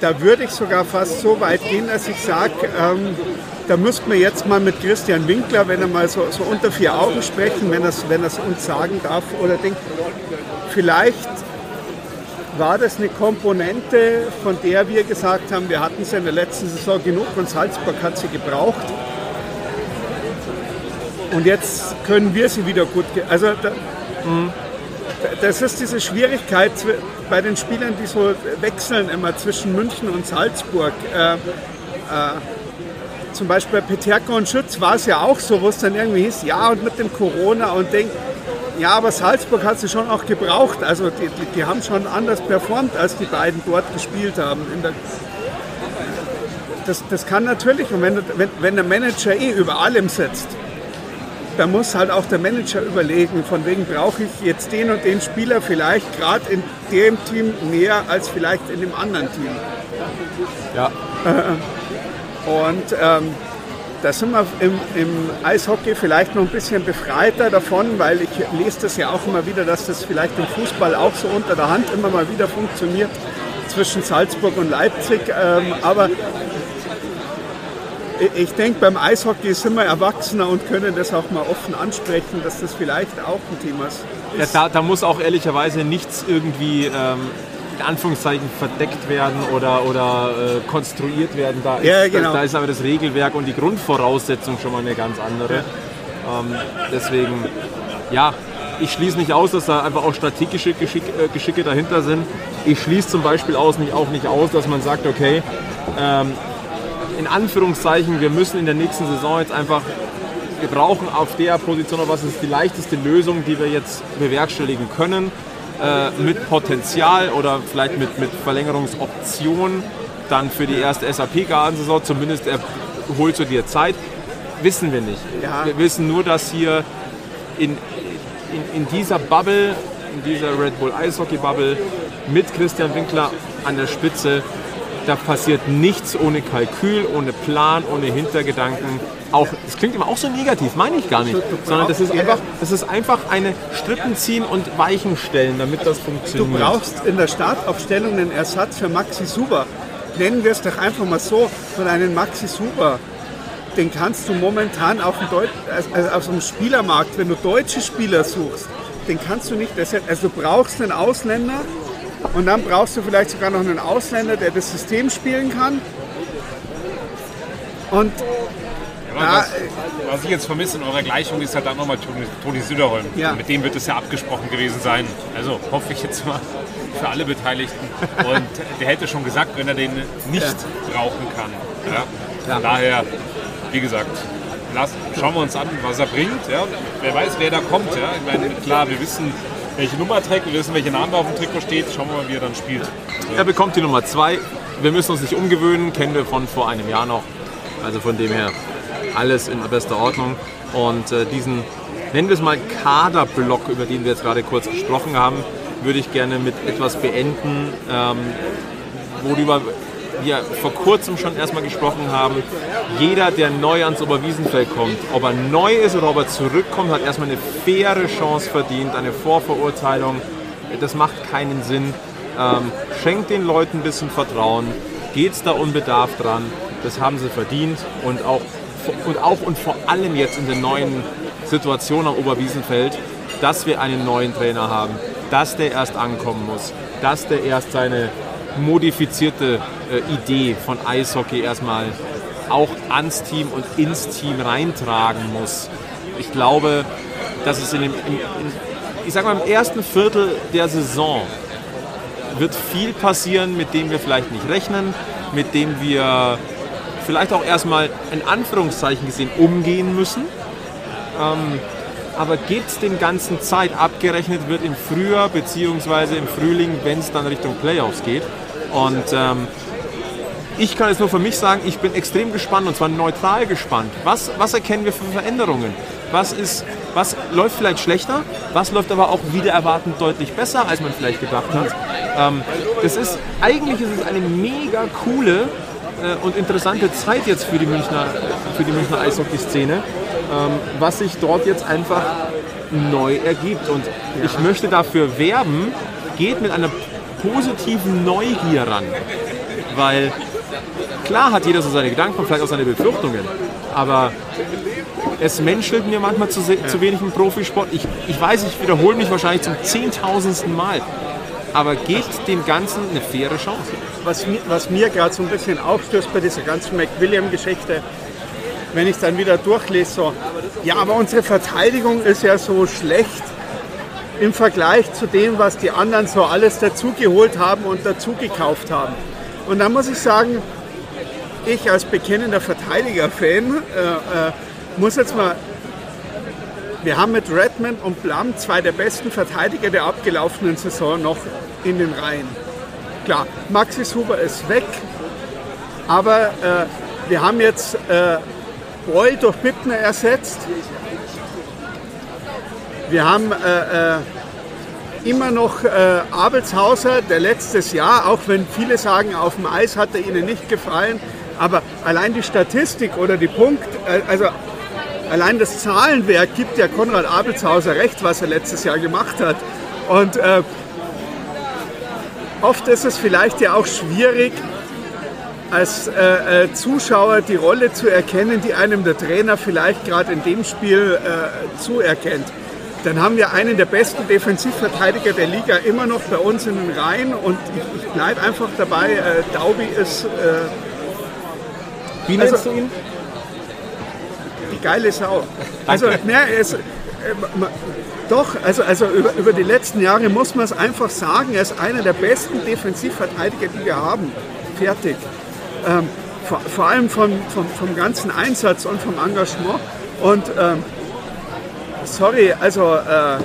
da würde ich sogar fast so weit gehen, dass ich sage, ähm, da müssten wir jetzt mal mit Christian Winkler, wenn er mal so, so unter vier Augen sprechen, wenn er es wenn er's uns sagen darf oder denkt, vielleicht war das eine Komponente, von der wir gesagt haben, wir hatten es in der letzten Saison genug und Salzburg hat sie gebraucht. Und jetzt können wir sie wieder gut. Also da, das ist diese Schwierigkeit bei den Spielern, die so wechseln immer zwischen München und Salzburg. Äh, äh, zum Beispiel bei Peterka und Schütz war es ja auch so, wo es dann irgendwie hieß, ja und mit dem Corona und denk, ja, aber Salzburg hat sie schon auch gebraucht. Also die, die, die haben schon anders performt, als die beiden dort gespielt haben. Das, das kann natürlich, und wenn, wenn, wenn der Manager eh über allem sitzt, dann muss halt auch der Manager überlegen, von wegen brauche ich jetzt den und den Spieler vielleicht gerade in dem Team mehr als vielleicht in dem anderen Team. Ja. Und ähm, da sind wir im, im Eishockey vielleicht noch ein bisschen befreiter davon, weil ich lese das ja auch immer wieder, dass das vielleicht im Fußball auch so unter der Hand immer mal wieder funktioniert zwischen Salzburg und Leipzig. Ähm, aber ich- denke, beim Eishockey sind wir erwachsener und können das auch mal offen ansprechen, dass das vielleicht auch ein Thema ist. Ja, da, da muss auch ehrlicherweise nichts irgendwie ähm, in Anführungszeichen verdeckt werden oder, oder äh, konstruiert werden. Da ist, Ja, genau. da, da ist aber das Regelwerk und die Grundvoraussetzung schon mal eine ganz andere. Ähm, deswegen, ja, ich schließe nicht aus, dass da einfach auch strategische Geschick, äh, Geschicke dahinter sind. Ich schließe zum Beispiel aus, nicht, auch nicht aus, dass man sagt, okay, ähm, in Anführungszeichen, wir müssen in der nächsten Saison jetzt einfach wir brauchen auf der Position, was ist die leichteste Lösung, die wir jetzt bewerkstelligen können, äh, mit Potenzial oder vielleicht mit, mit Verlängerungsoption dann für die erste SAP-Gardensaison, zumindest er holt zu dir Zeit, wissen wir nicht. Ja. Wir wissen nur, dass hier in, in, in dieser Bubble, in dieser Red Bull Eishockey Bubble mit Christian Winkler an der Spitze, da passiert nichts ohne Kalkül, ohne Plan, ohne Hintergedanken. Auch, das klingt immer auch so negativ, meine ich gar nicht. Sondern das ist einfach, das ist einfach eine Strippen ziehen und Weichen stellen, damit das Du funktioniert. brauchst in der Startaufstellung einen Ersatz für Maxi Suber. Nennen wir es doch einfach mal so, von einem Maxi Suber. Den kannst du momentan auf dem, Deut also auf dem Spielermarkt, wenn du deutsche Spieler suchst, den kannst du nicht ersetzen. Also du brauchst einen Ausländer und dann brauchst du vielleicht sogar noch einen Ausländer, der das System spielen kann. Und Ja, Ja, was, was ich jetzt vermisse in eurer Gleichung ist halt dann nochmal Toni, Toni Süderholm. Ja. Mit dem wird es ja abgesprochen gewesen sein. Also hoffe ich jetzt mal für alle Beteiligten. Und der hätte schon gesagt, wenn er den nicht brauchen kann. Ja. Von daher, wie gesagt, lass, schauen wir uns an, was er bringt. Ja. Wer weiß, wer da kommt. Ja. Ich meine, klar, wir wissen, welche Nummer er trägt, wir wissen, welcher Name auf dem Trikot steht. Schauen wir mal, wie er dann spielt. Er bekommt die Nummer zwei. Wir müssen uns nicht umgewöhnen, kennen wir von vor einem Jahr noch. Also von dem her alles in bester Ordnung. Und äh, diesen, nennen wir es mal Kaderblock, über den wir jetzt gerade kurz gesprochen haben, würde ich gerne mit etwas beenden, ähm, worüber wir vor kurzem schon erstmal gesprochen haben. Jeder, der neu ans Oberwiesenfeld kommt, ob er neu ist oder ob er zurückkommt, hat erstmal eine faire Chance verdient, eine Vorverurteilung. Das macht keinen Sinn. Ähm, schenkt den Leuten ein bisschen Vertrauen, geht's da unbedarft dran. Das haben sie verdient und auch, und auch und vor allem jetzt in der neuen Situation am Oberwiesenfeld, dass wir einen neuen Trainer haben, dass der erst ankommen muss, dass der erst seine modifizierte äh, Idee von Eishockey erstmal auch ans Team und ins Team reintragen muss. Ich glaube, dass es in dem, in, in, ich sag mal, im ersten Viertel der Saison wird viel passieren, mit dem wir vielleicht nicht rechnen, mit dem wir vielleicht auch erstmal in Anführungszeichen gesehen umgehen müssen. Ähm, aber gibt es dem Ganzen Zeit? Abgerechnet wird im Frühjahr bzw. im Frühling, wenn es dann Richtung Playoffs geht. Und ähm, ich kann jetzt nur für mich sagen, ich bin extrem gespannt und zwar neutral gespannt. Was, was erkennen wir für Veränderungen? Was, ist, was läuft vielleicht schlechter? Was läuft aber auch wieder erwartend deutlich besser, als man vielleicht gedacht hat? Ähm, das ist, eigentlich ist es eine mega coole äh, und interessante Zeit jetzt für die Münchner, für die Münchner Eishockey-Szene, ähm, was sich dort jetzt einfach neu ergibt. Und ich möchte dafür werben, geht mit einer positiven Neugier ran. Weil klar hat jeder so seine Gedanken und vielleicht auch seine Befürchtungen, aber es menschelt mir manchmal zu, zu wenig im Profisport. Ich, ich weiß, ich wiederhole mich wahrscheinlich zum zehntausendsten Mal, aber gebt dem Ganzen eine faire Chance. was, was mir gerade so ein bisschen aufstößt bei dieser ganzen McWilliam-Geschichte, wenn ich dann wieder durchlese, so, ja, aber unsere Verteidigung ist ja so schlecht. Im Vergleich zu dem, was die anderen so alles dazugeholt haben und dazugekauft haben. Und da muss ich sagen, ich als bekennender Verteidiger-Fan äh, äh, muss jetzt mal wir haben mit Redmond und Blum zwei der besten Verteidiger der abgelaufenen Saison noch in den Reihen. Klar, Maxis Huber ist weg, aber äh, wir haben jetzt äh, Boyle durch Bittner ersetzt. Wir haben äh, äh, immer noch äh, Abelshauser, der letztes Jahr, auch wenn viele sagen, auf dem Eis hat er ihnen nicht gefallen, aber allein die Statistik oder die Punkt, äh, also allein das Zahlenwerk gibt ja Konrad Abelshauser recht, was er letztes Jahr gemacht hat. Und äh, oft ist es vielleicht ja auch schwierig, als äh, äh, Zuschauer die Rolle zu erkennen, die einem der Trainer vielleicht gerade in dem Spiel äh, zuerkennt. Dann haben wir einen der besten Defensivverteidiger der Liga immer noch bei uns in den Reihen und ich, ich bleibe einfach dabei, äh, Daubi ist... Äh, Wie nennst also, du ihn? Die geile Sau. Also, ne, es, äh, doch, also, also über, über die letzten Jahre muss man es einfach sagen, er ist einer der besten Defensivverteidiger, die wir haben. Fertig. Ähm, vor, vor, allem vom, vom, vom, ganzen Einsatz und vom Engagement. Und ähm, sorry, also äh,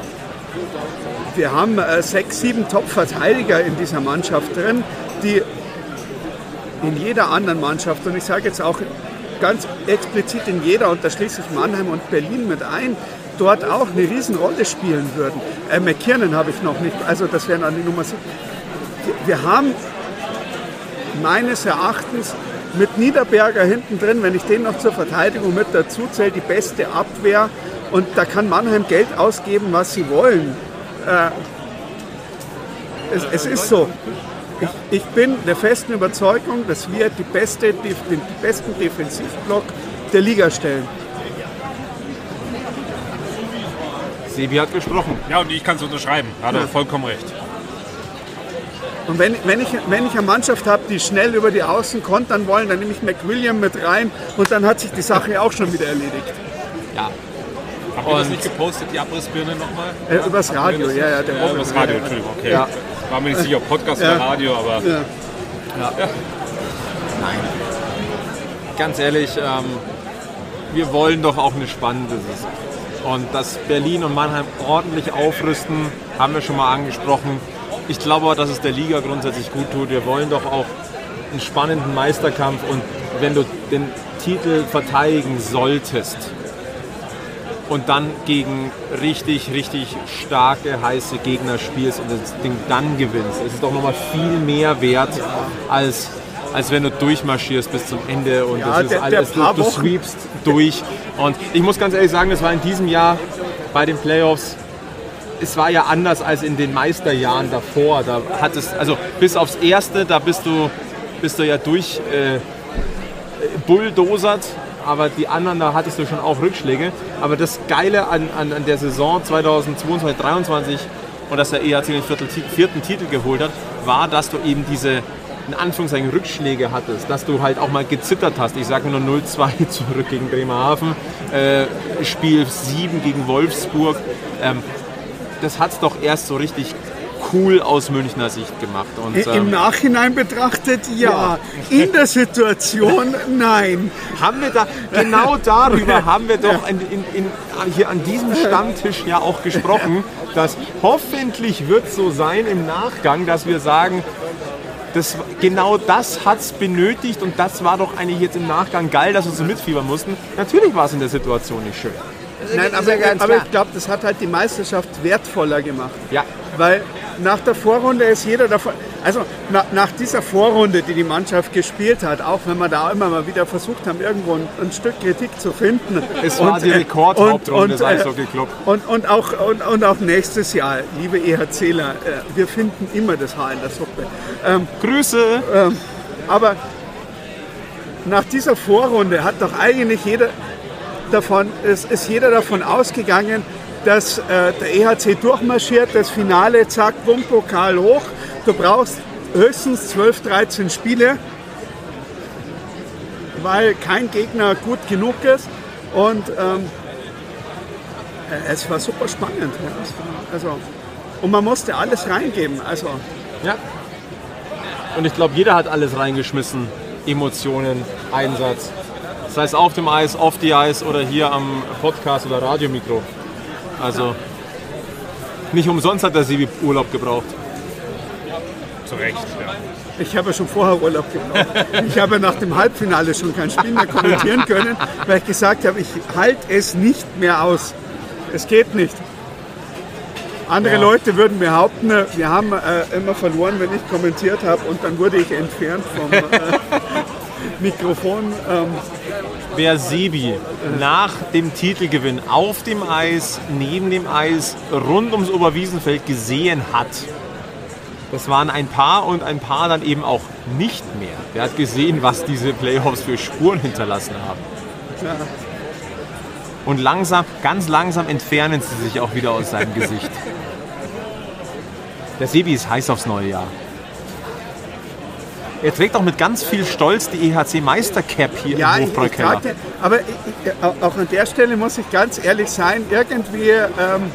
wir haben äh, sechs, sieben Top-Verteidiger in dieser Mannschaft drin, die in jeder anderen Mannschaft, und ich sage jetzt auch ganz explizit in jeder, und da schließe ich Mannheim und Berlin mit ein, dort auch eine Riesenrolle spielen würden. Äh, McKiernan habe ich noch nicht, also das wäre dann die Nummer 7. Wir haben meines Erachtens mit Niederberger hinten drin, wenn ich den noch zur Verteidigung mit dazu zähle, die beste Abwehr. Und da kann Mannheim Geld ausgeben, was sie wollen. Äh, es, es, ist so. Ich, ich, bin der festen Überzeugung, dass wir die beste, den besten Defensivblock der Liga stellen. Sebi hat gesprochen. Ja, und ich kann es unterschreiben. Hat er ja. vollkommen recht. Und wenn, wenn, ich, wenn ich eine Mannschaft habe, die schnell über die Außen kontern wollen, dann nehme ich McWilliam mit rein und dann hat sich die Sache auch schon wieder erledigt. Ja. Habt ihr das nicht gepostet, die Abrissbirne nochmal? Äh, übers Radio, ja, ja. Der ja, übers Radio, Entschuldigung, okay. Ja. War mir nicht sicher, ob Podcast ja. oder Radio, aber... Ja. ja. Nein. Ganz ehrlich, ähm, wir wollen doch auch eine spannende Saison. Und dass Berlin und Mannheim ordentlich aufrüsten, haben wir schon mal angesprochen ich glaube auch, dass es der Liga grundsätzlich gut tut. Wir wollen doch auch einen spannenden Meisterkampf und wenn du den Titel verteidigen solltest und dann gegen richtig, richtig starke, heiße Gegner spielst und das Ding dann gewinnst, ist es doch nochmal viel mehr wert, als, als wenn du durchmarschierst bis zum Ende und ja, das ist der, alles, du, du sweepst durch. Und ich muss ganz ehrlich sagen, das war in diesem Jahr bei den Playoffs es war ja anders als in den Meisterjahren davor. Da hattest, also bis aufs erste, da bist du, bist du ja durch äh, bulldozert, aber die anderen, da hattest du schon auch Rückschläge. Aber das Geile an, an, an der Saison 2022, 2023 und dass der EHC den vierten, vierten Titel geholt hat, war, dass du eben diese in Anführungszeichen Rückschläge hattest, dass du halt auch mal gezittert hast. Ich sage nur 0-2 zurück gegen Bremerhaven, äh, Spiel 7 gegen Wolfsburg. Ähm, das hat es doch erst so richtig cool aus Münchner Sicht gemacht. Und, ähm, Im Nachhinein betrachtet ja. ja. In der Situation nein. Haben wir da, genau darüber haben wir doch in, in, in, hier an diesem Stammtisch ja auch gesprochen, dass hoffentlich wird so sein im Nachgang, dass wir sagen, das, genau das hat es benötigt und das war doch eigentlich jetzt im Nachgang geil, dass wir so mitfiebern mussten. Natürlich war es in der Situation nicht schön. Nein, aber, aber ich glaube, das hat halt die Meisterschaft wertvoller gemacht. Ja. Weil nach der Vorrunde ist jeder davon, also nach, nach, dieser Vorrunde, die die Mannschaft gespielt hat, auch wenn wir da immer mal wieder versucht haben, irgendwo ein, ein Stück Kritik zu finden. Es war und, die Rekordhauptrunde des Eishockey-Club. Und, und, auch, und, und auch nächstes Jahr, liebe EHCler, äh, wir finden immer das Haar in der Suppe. Ähm, Grüße! Ähm, aber nach dieser Vorrunde hat doch eigentlich jeder, davon, es ist jeder davon ausgegangen, dass äh, der EHC durchmarschiert, das Finale, zack, bumm, Pokal hoch. Du brauchst höchstens 12, 13 Spiele, weil kein Gegner gut genug ist. Und ähm, es war super spannend. Ja. also Und man musste alles reingeben. Also Ja. Und ich glaube, jeder hat alles reingeschmissen. Emotionen, Einsatz. Sei es auf dem Eis, off the Eis oder hier am Podcast oder Radiomikro. Also nicht umsonst hat der Sibi Urlaub gebraucht. Zu Recht, ja. ich habe ja schon vorher Urlaub gebraucht. Ich habe nach dem Halbfinale schon kein Spiel mehr kommentieren können, weil ich gesagt habe, ich halte es nicht mehr aus. Es geht nicht. Andere Ja. Leute würden behaupten, wir haben äh, immer verloren, wenn ich kommentiert habe und dann wurde ich entfernt vom äh, Mikrofon. Ähm, Wer Sebi nach dem Titelgewinn auf dem Eis, neben dem Eis, rund ums Oberwiesenfeld gesehen hat, das waren ein paar und ein paar dann eben auch nicht mehr. Der hat gesehen, was diese Playoffs für Spuren hinterlassen haben. Und langsam, ganz langsam entfernen sie sich auch wieder aus seinem Gesicht. Der Sebi ist heiß aufs neue Jahr. Er trägt auch mit ganz viel Stolz die EHC Meistercap hier Ja, im Hofbräukeller. aber ich, ich, auch an der Stelle muss ich ganz ehrlich sein, irgendwie ähm,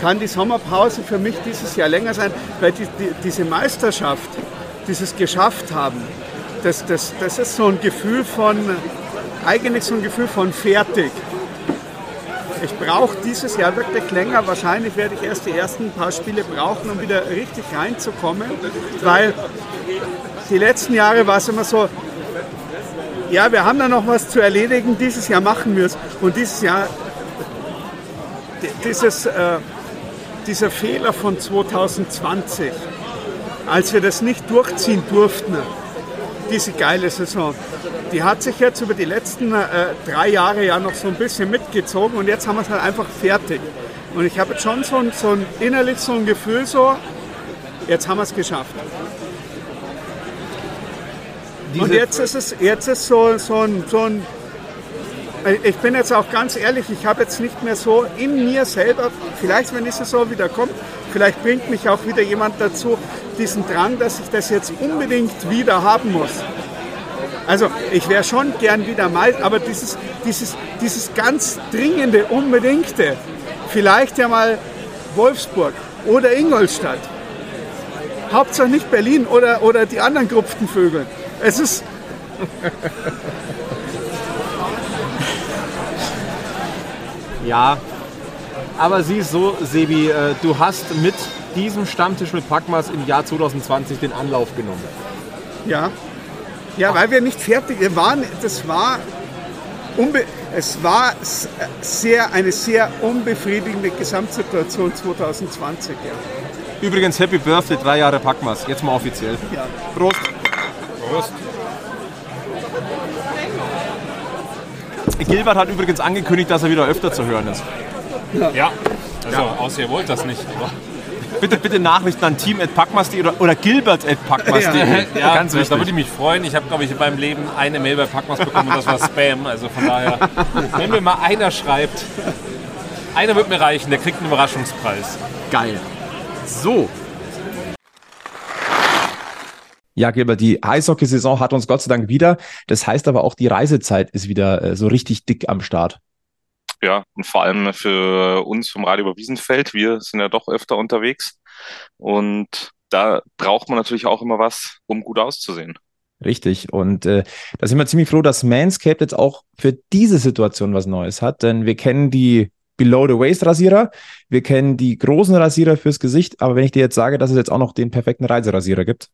kann die Sommerpause für mich dieses Jahr länger sein, weil die, die, diese Meisterschaft, dieses Geschafft haben, das, das, das ist so ein Gefühl von, eigentlich so ein Gefühl von fertig. Ich brauche dieses Jahr wirklich länger. Wahrscheinlich werde ich erst die ersten paar Spiele brauchen, um wieder richtig reinzukommen, weil die letzten Jahre war es immer so, ja, wir haben da noch was zu erledigen, dieses Jahr machen wir es. Und dieses Jahr, di- dieses, äh, dieser Fehler von 2020, als wir das nicht durchziehen durften, diese geile Saison, die hat sich jetzt über die letzten äh, drei Jahre ja noch so ein bisschen mitgezogen und jetzt haben wir es halt einfach fertig. Und ich habe jetzt schon so ein, so ein innerlich so ein Gefühl so, jetzt haben wir es geschafft. Und jetzt ist es jetzt ist so, so, ein, so ein. Ich bin jetzt auch ganz ehrlich, ich habe jetzt nicht mehr so in mir selber, vielleicht wenn die Saison wieder kommt, vielleicht bringt mich auch wieder jemand dazu, diesen Drang, dass ich das jetzt unbedingt wieder haben muss. Also ich wäre schon gern wieder mal, aber dieses, dieses, dieses ganz dringende, unbedingte, vielleicht ja mal Wolfsburg oder Ingolstadt. Hauptsache nicht Berlin oder, oder die anderen Grupftenvögel. Es ist, Ja, aber sieh es so, Sebi, äh, du hast mit diesem Stammtisch mit Packmas im Jahr 2020 den Anlauf genommen. ja, ja, weil wir nicht fertig wir waren. Das war, unbe es war sehr, eine sehr unbefriedigende Gesamtsituation 2020. Ja. Übrigens, Happy Birthday, drei Jahre Packmas. Jetzt mal offiziell. Ja. Prost. Prost. Gilbert hat übrigens angekündigt, dass er wieder öfter zu hören ist. Ja, also außer ihr wollt das nicht. Bitte, bitte Nachrichten an team.packmas.de oder, oder gilbert.packmas.de. ja, Ganz da würde wichtig. ich mich freuen. Ich habe, glaube ich, in meinem Leben eine Mail bei Packmas bekommen und das war Spam. Also von daher, wenn mir mal einer schreibt, einer wird mir reichen, der kriegt einen Überraschungspreis. Geil. So. Ja, Gilbert, die Eishockeysaison hat uns Gott sei Dank wieder. Das heißt aber auch, die Reisezeit ist wieder äh, so richtig dick am Start. Ja, und vor allem für uns vom Radio über Wiesenfeld. Wir sind ja doch öfter unterwegs. Und da braucht man natürlich auch immer was, um gut auszusehen. Richtig. Und äh, da sind wir ziemlich froh, dass Manscaped jetzt auch für diese Situation was Neues hat. Denn wir kennen die Below-the-Waist-Rasierer, wir kennen die großen Rasierer fürs Gesicht. Aber wenn ich dir jetzt sage, dass es jetzt auch noch den perfekten Reiserasierer gibt,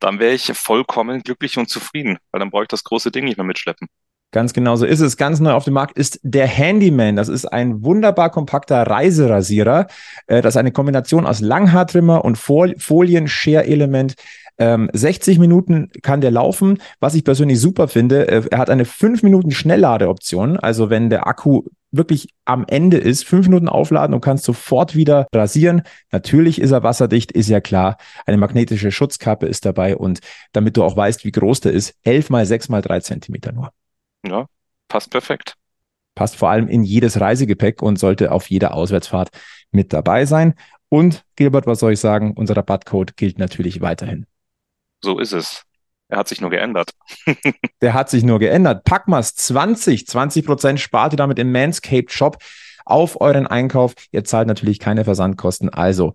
Dann wäre ich vollkommen glücklich und zufrieden, weil dann brauche ich das große Ding nicht mehr mitschleppen. Ganz genau so ist es. Ganz neu auf dem Markt ist der Handyman. Das ist ein wunderbar kompakter Reiserasierer. Äh, Das ist eine Kombination aus Langhaartrimmer und Fol Folien-Share-Element. Ähm, 60 Minuten kann der laufen. Was ich persönlich super finde, äh, er hat eine 5 Minuten Schnellladeoption. Also wenn der Akku wirklich am Ende ist, 5 Minuten aufladen und kannst sofort wieder rasieren. Natürlich ist er wasserdicht, ist ja klar. Eine magnetische Schutzkappe ist dabei und damit du auch weißt, wie groß der ist, 11 mal 6 mal 3 Zentimeter nur. Ja, passt perfekt. passt vor allem in jedes Reisegepäck und sollte auf jeder Auswärtsfahrt mit dabei sein. Und Gilbert, was soll ich sagen? Unser Rabattcode gilt natürlich weiterhin. So ist es. Er hat sich nur geändert. Der hat sich nur geändert. Packmas 20, 20 Prozent spart ihr damit im Manscaped Shop. auf euren Einkauf. Ihr zahlt natürlich keine Versandkosten. Also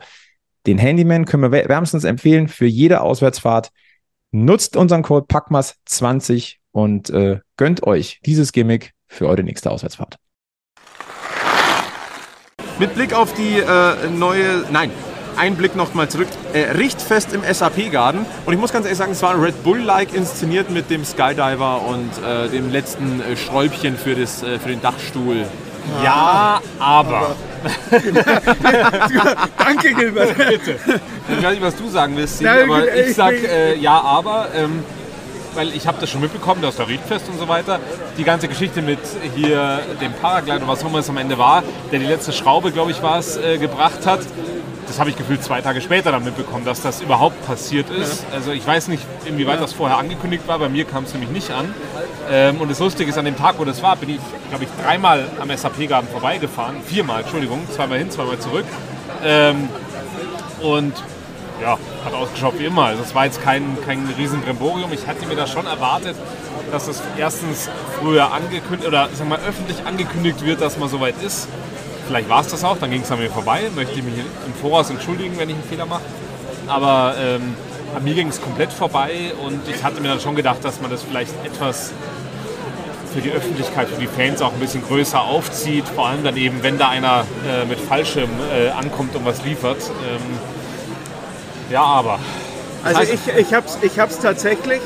den Handyman können wir wärmstens empfehlen für jede Auswärtsfahrt. Nutzt unseren Code PACMAS20 und äh, gönnt euch dieses Gimmick für eure nächste Auswärtsfahrt. Mit Blick auf die äh, neue, nein, ein Blick nochmal zurück. Äh, Richtfest im SAP-Garden. Und ich muss ganz ehrlich sagen, es war Red Bull-like inszeniert mit dem Skydiver und äh, dem letzten äh, Schräubchen für, das, äh, für den Dachstuhl. Ja, aber. Danke, Gilbert. Bitte. Ich weiß nicht, was du sagen willst, Nein, aber ich- ich sag äh, ja, aber. Ähm, weil ich habe das schon mitbekommen, dass der Riedfest und so weiter, die ganze Geschichte mit hier dem Paraglider, was auch immer es am Ende war, der die letzte Schraube, glaube ich, war es, äh, gebracht hat, das habe ich gefühlt zwei Tage später dann mitbekommen, dass das überhaupt passiert ist. Also ich weiß nicht, inwieweit das vorher angekündigt war, bei mir kam es nämlich nicht an. Ähm, und das Lustige ist, an dem Tag, wo das war, bin ich, glaube ich, dreimal am SAP-Garten vorbeigefahren. Viermal, Entschuldigung, zweimal hin, zweimal zurück. Ähm, und ja, hat ausgeschaut wie immer. Also es war jetzt kein, kein riesen Bremborium. Ich hatte mir da schon erwartet, dass es erstens früher angekündigt oder wir mal, öffentlich angekündigt wird, dass man soweit ist. Vielleicht war es das auch, dann ging es an mir vorbei. Möchte ich mich im Voraus entschuldigen, wenn ich einen Fehler mache. Aber ähm, an mir ging es komplett vorbei und ich hatte mir dann schon gedacht, dass man das vielleicht etwas für die Öffentlichkeit, für die Fans auch ein bisschen größer aufzieht. Vor allem dann eben, wenn da einer äh, mit Fallschirm äh, ankommt und was liefert. Ähm, ja, aber. Also heißt- ich, ich habe es ich hab's tatsächlich,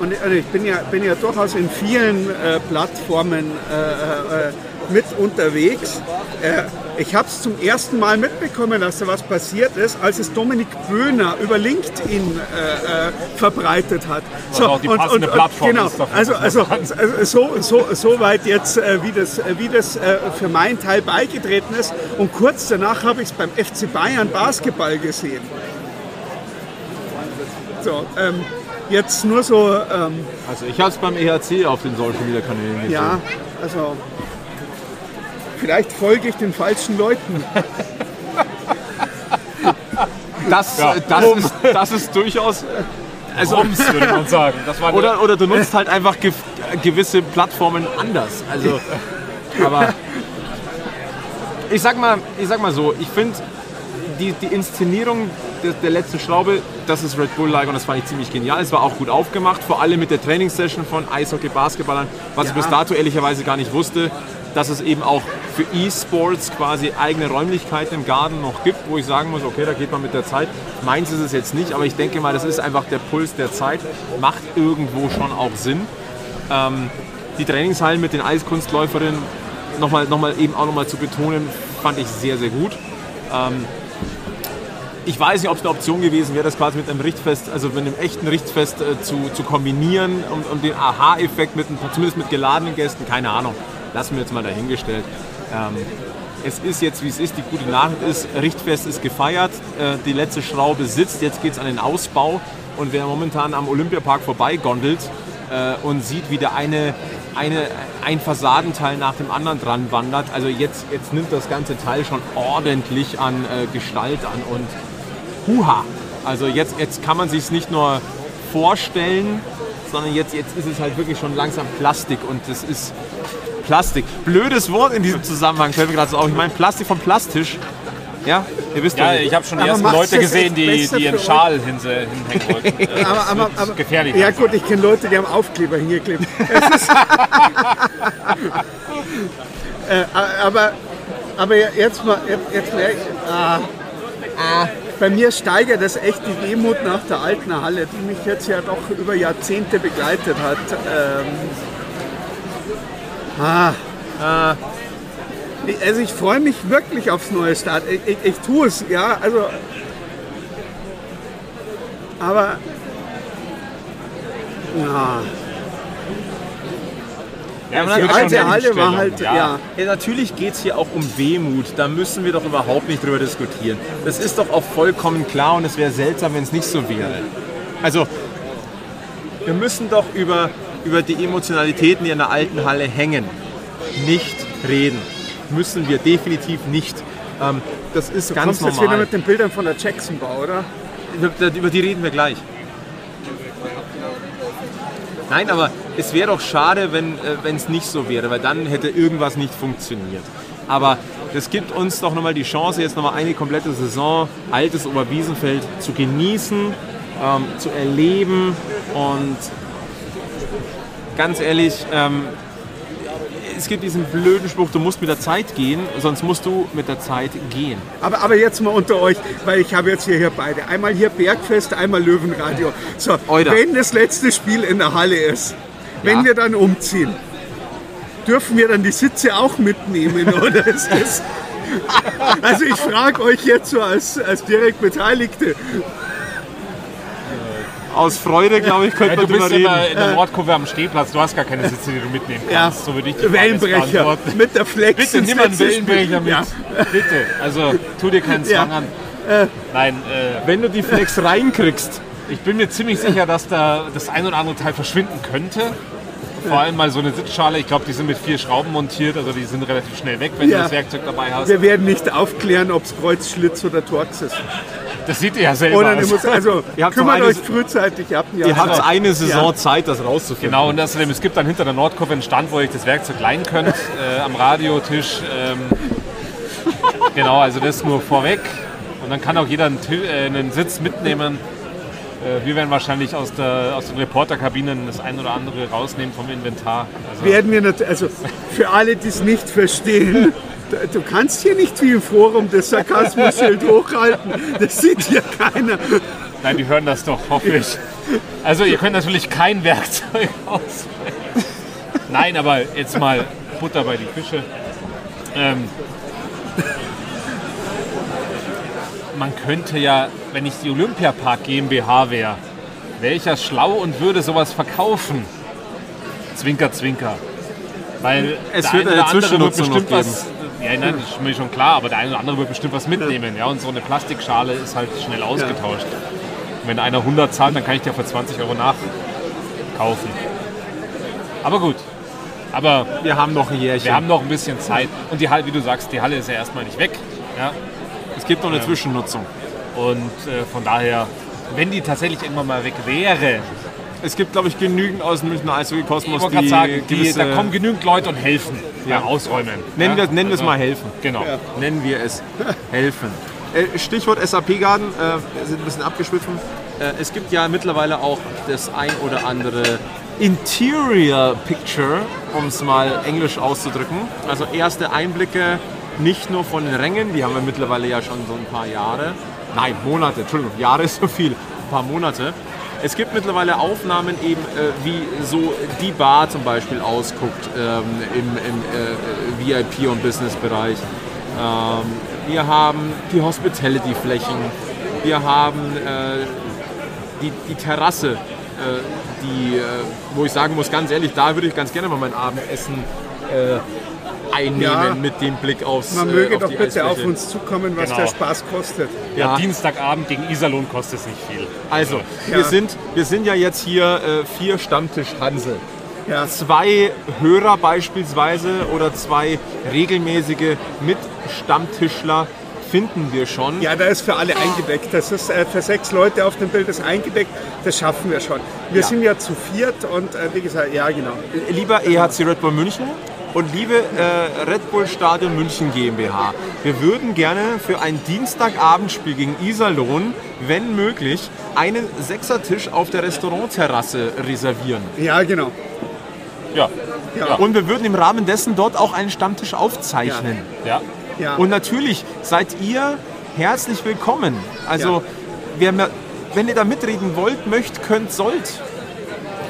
und also ich bin ja, bin ja durchaus in vielen äh, Plattformen äh, äh, mit unterwegs. Äh, ich habe es zum ersten Mal mitbekommen, dass da was passiert ist, als es Dominik Böhner über LinkedIn äh, äh, verbreitet hat. Was auch die passende Plattform genau, ist dafür, also, also, man also so, so, so weit jetzt, äh, wie das, äh, wie das äh, für meinen Teil beigetreten ist. Und kurz danach habe ich es beim FC Bayern Basketball gesehen. So, ähm, jetzt nur so, ähm, Also ich habe es beim EHC auf den Social Media Kanälen gesehen. ja, also vielleicht folge ich den falschen Leuten. Das, Ja. äh, das, ist, das ist durchaus. Also, Rums, würde man sagen. Das war oder, oder du nutzt halt einfach ge gewisse Plattformen anders. Also, aber ich sag mal, ich sag mal so, ich finde die, die Inszenierung der, der letzten Schraube, das ist Red Bull-like und das fand ich ziemlich genial. Es war auch gut aufgemacht, vor allem mit der Trainingssession von Eishockey, Basketballern, was ich bis dato ehrlicherweise gar nicht wusste, dass es eben auch für E-Sports quasi eigene Räumlichkeiten im Garten noch gibt, wo ich sagen muss, okay, da geht man mit der Zeit. Meins ist es jetzt nicht, aber ich denke mal, das ist einfach der Puls der Zeit, macht irgendwo schon auch Sinn. Ähm, die Trainingshallen mit den Eiskunstläuferinnen nochmal noch mal eben auch nochmal zu betonen, fand ich sehr, sehr gut. Ähm, ich weiß nicht, ob es eine Option gewesen wäre, das quasi mit einem Richtfest, also mit einem echten Richtfest äh, zu, zu kombinieren und, und den Aha-Effekt mit, zumindest mit geladenen Gästen, keine Ahnung, lassen wir jetzt mal dahingestellt. Ähm, es ist jetzt, wie es ist, die gute Nachricht ist, Richtfest ist gefeiert, äh, die letzte Schraube sitzt, jetzt geht es an den Ausbau. Und wer momentan am Olympiapark vorbeigondelt äh, und sieht, wie der eine, eine, ein Fassadenteil nach dem anderen dran wandert, also jetzt, jetzt nimmt das ganze Teil schon ordentlich an äh, Gestalt an und Huha. Also jetzt, jetzt kann man sich es nicht nur vorstellen, sondern jetzt, jetzt ist es halt wirklich schon langsam Plastik. Und das ist Plastik. Blödes Wort in diesem Zusammenhang, fällt mir gerade so auf. Ich meine Plastik vom Plastisch. Ja, ihr wisst Ja, doch. ich habe schon die Aber ersten Leute das gesehen, die, die ihren für Schal hinse- hinhängen wollten. Aber, das aber, wird aber, gefährlich. Ja gut, ich kenne Leute, die haben Aufkleber hingeklebt. Äh, aber, aber jetzt mal, jetzt mal ah, ah, bei mir steigert es echt die Demut nach der alten Halle, die mich jetzt ja doch über Jahrzehnte begleitet hat. Ähm, ah, ah, ich- also ich freue mich wirklich aufs neue Start. Ich, ich, ich tue es, ja, also aber ja, Ja, es die alte Halle war halt, ja. Ja, natürlich geht es hier auch um Wehmut. Da müssen wir doch überhaupt nicht drüber diskutieren. Das ist doch auch vollkommen klar und es wäre seltsam, wenn es nicht so wäre. Also, wir müssen doch über, über die Emotionalitäten, die an der alten Halle hängen, nicht reden. Müssen wir definitiv nicht. Ähm, das ist Du ganz kommst jetzt wieder normal. mit den Bildern von der Jackson-Bau, oder? Über, über die reden wir gleich. Nein, aber es wäre doch schade, wenn äh, es nicht so wäre, weil dann hätte irgendwas nicht funktioniert. Aber das gibt uns doch nochmal die Chance, jetzt nochmal eine komplette Saison altes Oberwiesenfeld zu genießen, ähm, zu erleben und ganz ehrlich, ähm, es gibt diesen blöden Spruch, du musst mit der Zeit gehen, sonst musst du mit der Zeit gehen. Aber, aber jetzt mal unter euch, weil ich habe jetzt hier, hier beide. Einmal hier Bergfest, einmal Löwenradio. So, Oida. wenn das letzte Spiel in der Halle ist, wenn Ja. wir dann umziehen, dürfen wir dann die Sitze auch mitnehmen oder ist das... Also ich frage euch jetzt so als, als direkt Beteiligte, Aus Freude, glaube ich, könnte Ja, man du bist drüber reden. in der Nordkurve am Stehplatz, du hast gar keine Sitze, die du mitnehmen ja, kannst. So würde ich die Wellenbrecher mit der Flex. Bitte nimm einen letzte Spiel. Wellenbrecher mit. Ja. Bitte. Also tu dir keinen Ja. Zwang an. Nein, äh, Wenn du die Flex reinkriegst, ich bin mir ziemlich sicher, dass da das ein oder andere Teil verschwinden könnte. Vor allem mal so eine Sitzschale, ich glaube, die sind mit vier Schrauben montiert, also die sind relativ schnell weg, wenn Ja. du das Werkzeug dabei hast. Wir werden nicht aufklären, ob es Kreuzschlitz oder Torx ist. Das seht ihr ja selber. Oder Also. muss, also Ihr habt kümmert euch frühzeitig ab. Ja. ihr habt eine Saison Ja. Zeit, das rauszufinden. Genau, und außerdem, es gibt dann hinter der Nordkurve einen Stand, wo ihr euch das Werkzeug leihen könnt, äh, am Radiotisch. Ähm, genau, also das nur vorweg. Und dann kann auch jeder einen, äh, einen Sitz mitnehmen. Äh, wir werden wahrscheinlich aus, der, aus den Reporterkabinen das ein oder andere rausnehmen vom Inventar. Also, werden wir also für alle, die es nicht verstehen, du kannst hier nicht wie im Forum das Sarkasmus-Schild hochhalten. Das sieht hier keiner. nein, die hören das doch, hoffe ich. Also ihr könnt natürlich kein Werkzeug auswählen. Nein, aber jetzt mal Butter bei die Fische. Ähm, man könnte ja, wenn ich die Olympiapark GmbH wäre, wäre ich ja schlau und würde sowas verkaufen. Zwinker, zwinker. Weil Es wird eine wird Zwischennutzung bestimmt noch was. Ja, nein, das ist mir schon klar, aber der eine oder andere wird bestimmt was mitnehmen. Ja, und so eine Plastikschale ist halt schnell ausgetauscht. Und wenn einer 100 zahlt, dann kann ich dir für 20 Euro nachkaufen. Aber gut. Aber Wir haben noch ein Jährchen. wir haben noch ein bisschen Zeit. Und die Halle, wie du sagst, die Halle ist ja erstmal nicht weg. Ja? Es gibt noch eine Zwischennutzung. Und äh, von daher, wenn die tatsächlich irgendwann mal weg wäre, Es gibt, glaube ich, genügend aus dem Münchner ich Eishockey-Kosmos, wollte gerade die, sagen, die, da kommen genügend Leute und helfen beim Ausräumen. nennen, ja? wir, nennen wir es Also, mal helfen. Genau. Nennen wir es helfen. Äh, Stichwort SAP-Garden, äh, wir sind ein bisschen abgeschwiffen. Äh, es gibt ja mittlerweile auch das ein oder andere Interior Picture, um es mal englisch auszudrücken. Also erste Einblicke nicht nur von den Rängen, die haben wir mittlerweile ja schon so ein paar Jahre. Nein, Monate, Entschuldigung, Jahre ist so viel, ein paar Monate. Es gibt mittlerweile Aufnahmen eben, äh, wie so die Bar zum Beispiel ausguckt ähm, im, im äh, VIP- und Business-Bereich. Ähm, wir haben die Hospitality-Flächen, wir haben äh, die, die Terrasse, äh, die, äh, wo ich sagen muss, ganz ehrlich, da würde ich ganz gerne mal mein Abendessen äh, einnehmen Ja. mit dem Blick aufs Man äh, möge auf doch bitte auf Eisfläche. uns zukommen, was Genau. der Spaß kostet. Ja, Ja. Dienstagabend gegen Iserlohn kostet es nicht viel. Also, Ja. wir, sind, wir sind ja jetzt hier äh, vier Stammtisch-Hansel. Ja. Zwei Hörer beispielsweise oder zwei regelmäßige Mitstammtischler finden wir schon. Ja, da ist für alle eingedeckt. Das ist äh, für sechs Leute auf dem Bild ist eingedeckt. Das schaffen wir schon. Wir Ja. sind ja zu viert und äh, wie gesagt, ja genau. Lieber EHC Red Bull München und liebe äh, Red Bull Stadion München GmbH, wir würden gerne für ein Dienstagabendspiel gegen Iserlohn, wenn möglich, einen Sechsertisch auf der Restaurantterrasse reservieren. Ja, genau. Ja. Ja. Und wir würden im Rahmen dessen dort auch einen Stammtisch aufzeichnen. Ja. Ja. Und natürlich seid ihr herzlich willkommen. Also, wer, mir- wenn ihr da mitreden wollt, möcht, könnt, sollt,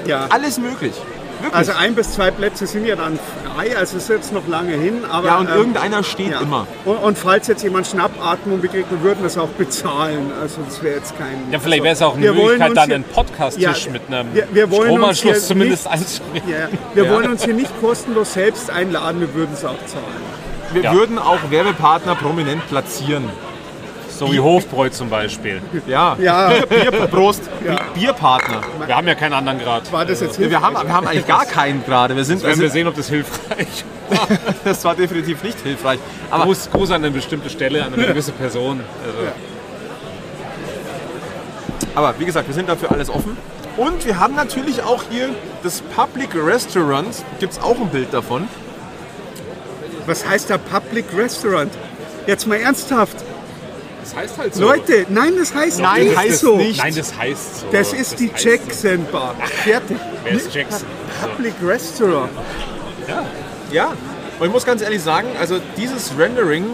ja. alles möglich. Wirklich. Also ein bis zwei Plätze sind ja dann frei, also es ist jetzt noch lange hin. Aber, ja, und ähm, irgendeiner steht ja. immer. Und, und falls jetzt jemand Schnappatmung bekriegt, wir würden das auch bezahlen. Also das wäre jetzt kein... Ja, vielleicht wäre es auch eine Wir wollen Möglichkeit, dann hier- einen Podcast-Tisch Ja, mit einem wir- wir wollen uns Stromanschluss hier zumindest nicht- einzurichten. Ja, wir wollen uns hier nicht kostenlos selbst einladen, wir würden es auch zahlen. Wir Ja. würden auch Werbepartner prominent platzieren. So wie Hofbräu zum Beispiel. Ja, Ja. Bier, Bier, Prost, Bierpartner. Wir haben ja keinen anderen Grad. War das jetzt Wir haben, wir haben eigentlich gar keinen gerade. Wir sind, Werden wir also, sehen, ob das hilfreich das war definitiv nicht hilfreich. Aber Gruß, Gruß an eine bestimmte Stelle, an eine gewisse Person. Also, Aber wie gesagt, wir sind dafür alles offen. Und wir haben natürlich auch hier das Public Restaurant. Gibt es auch ein Bild davon. Was heißt da Public Restaurant? Jetzt mal ernsthaft. Das heißt halt so. Leute, nein, das heißt Nein, nicht heißt so. nicht. Nein, das heißt so. Das ist die heißt Jackson Bar. Fertig. So. Wer ist Jackson? Public Restaurant. Ja, und ich muss ganz ehrlich sagen, also dieses Rendering,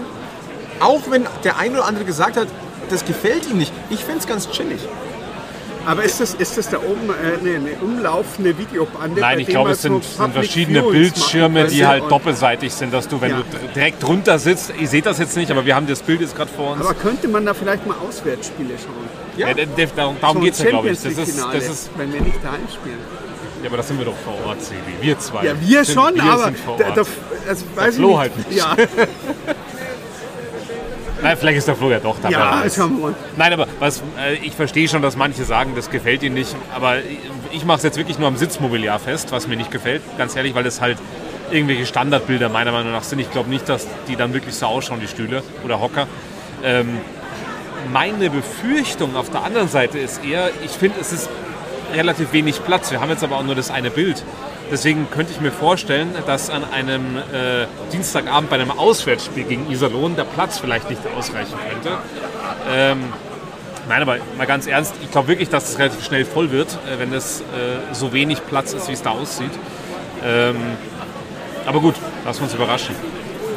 auch wenn der eine oder andere gesagt hat, das gefällt ihm nicht, ich finde es ganz chillig. Aber ist das, ist das da oben äh, eine, eine umlaufende Videobande? Nein, ich glaube, es sind, so sind verschiedene Viewings Bildschirme, machen die halt doppelseitig sind, dass du, wenn Ja. du direkt drunter sitzt, ihr seht das jetzt nicht, aber wir haben das Bild jetzt gerade vor uns. Aber könnte man da vielleicht mal Auswärtsspiele schauen? ja, d- darum darum So geht es ja, glaube ich. Das ist, das ist, wenn wir nicht daheim spielen. ja, aber das sind wir doch vor Ort, Sebi. Wir zwei. Ja, wir sind, schon, wir aber Ort. der, also, weiß ich Flo nicht. halt nicht. Ja, Nein, vielleicht ist der Flo ja doch dabei. ja schauen wir mal. Nein, aber was, äh, ich verstehe schon, dass manche sagen, das gefällt ihnen nicht. Aber ich mache es jetzt wirklich nur am Sitzmobiliar fest, was mir nicht gefällt. Ganz ehrlich, weil das halt irgendwelche Standardbilder meiner Meinung nach sind. Ich glaube nicht, dass die dann wirklich so ausschauen, die Stühle oder Hocker. Ähm, meine Befürchtung auf der anderen Seite ist eher, ich finde, es ist relativ wenig Platz. Wir haben jetzt aber auch nur das eine Bild. Deswegen könnte ich mir vorstellen, dass an einem äh, Dienstagabend bei einem Auswärtsspiel gegen Iserlohn der Platz vielleicht nicht ausreichen könnte. Ähm, nein, aber mal ganz ernst, ich glaube wirklich, dass es relativ schnell voll wird, äh, wenn es äh, so wenig Platz ist, wie es da aussieht. Ähm, aber gut, lassen wir uns überraschen.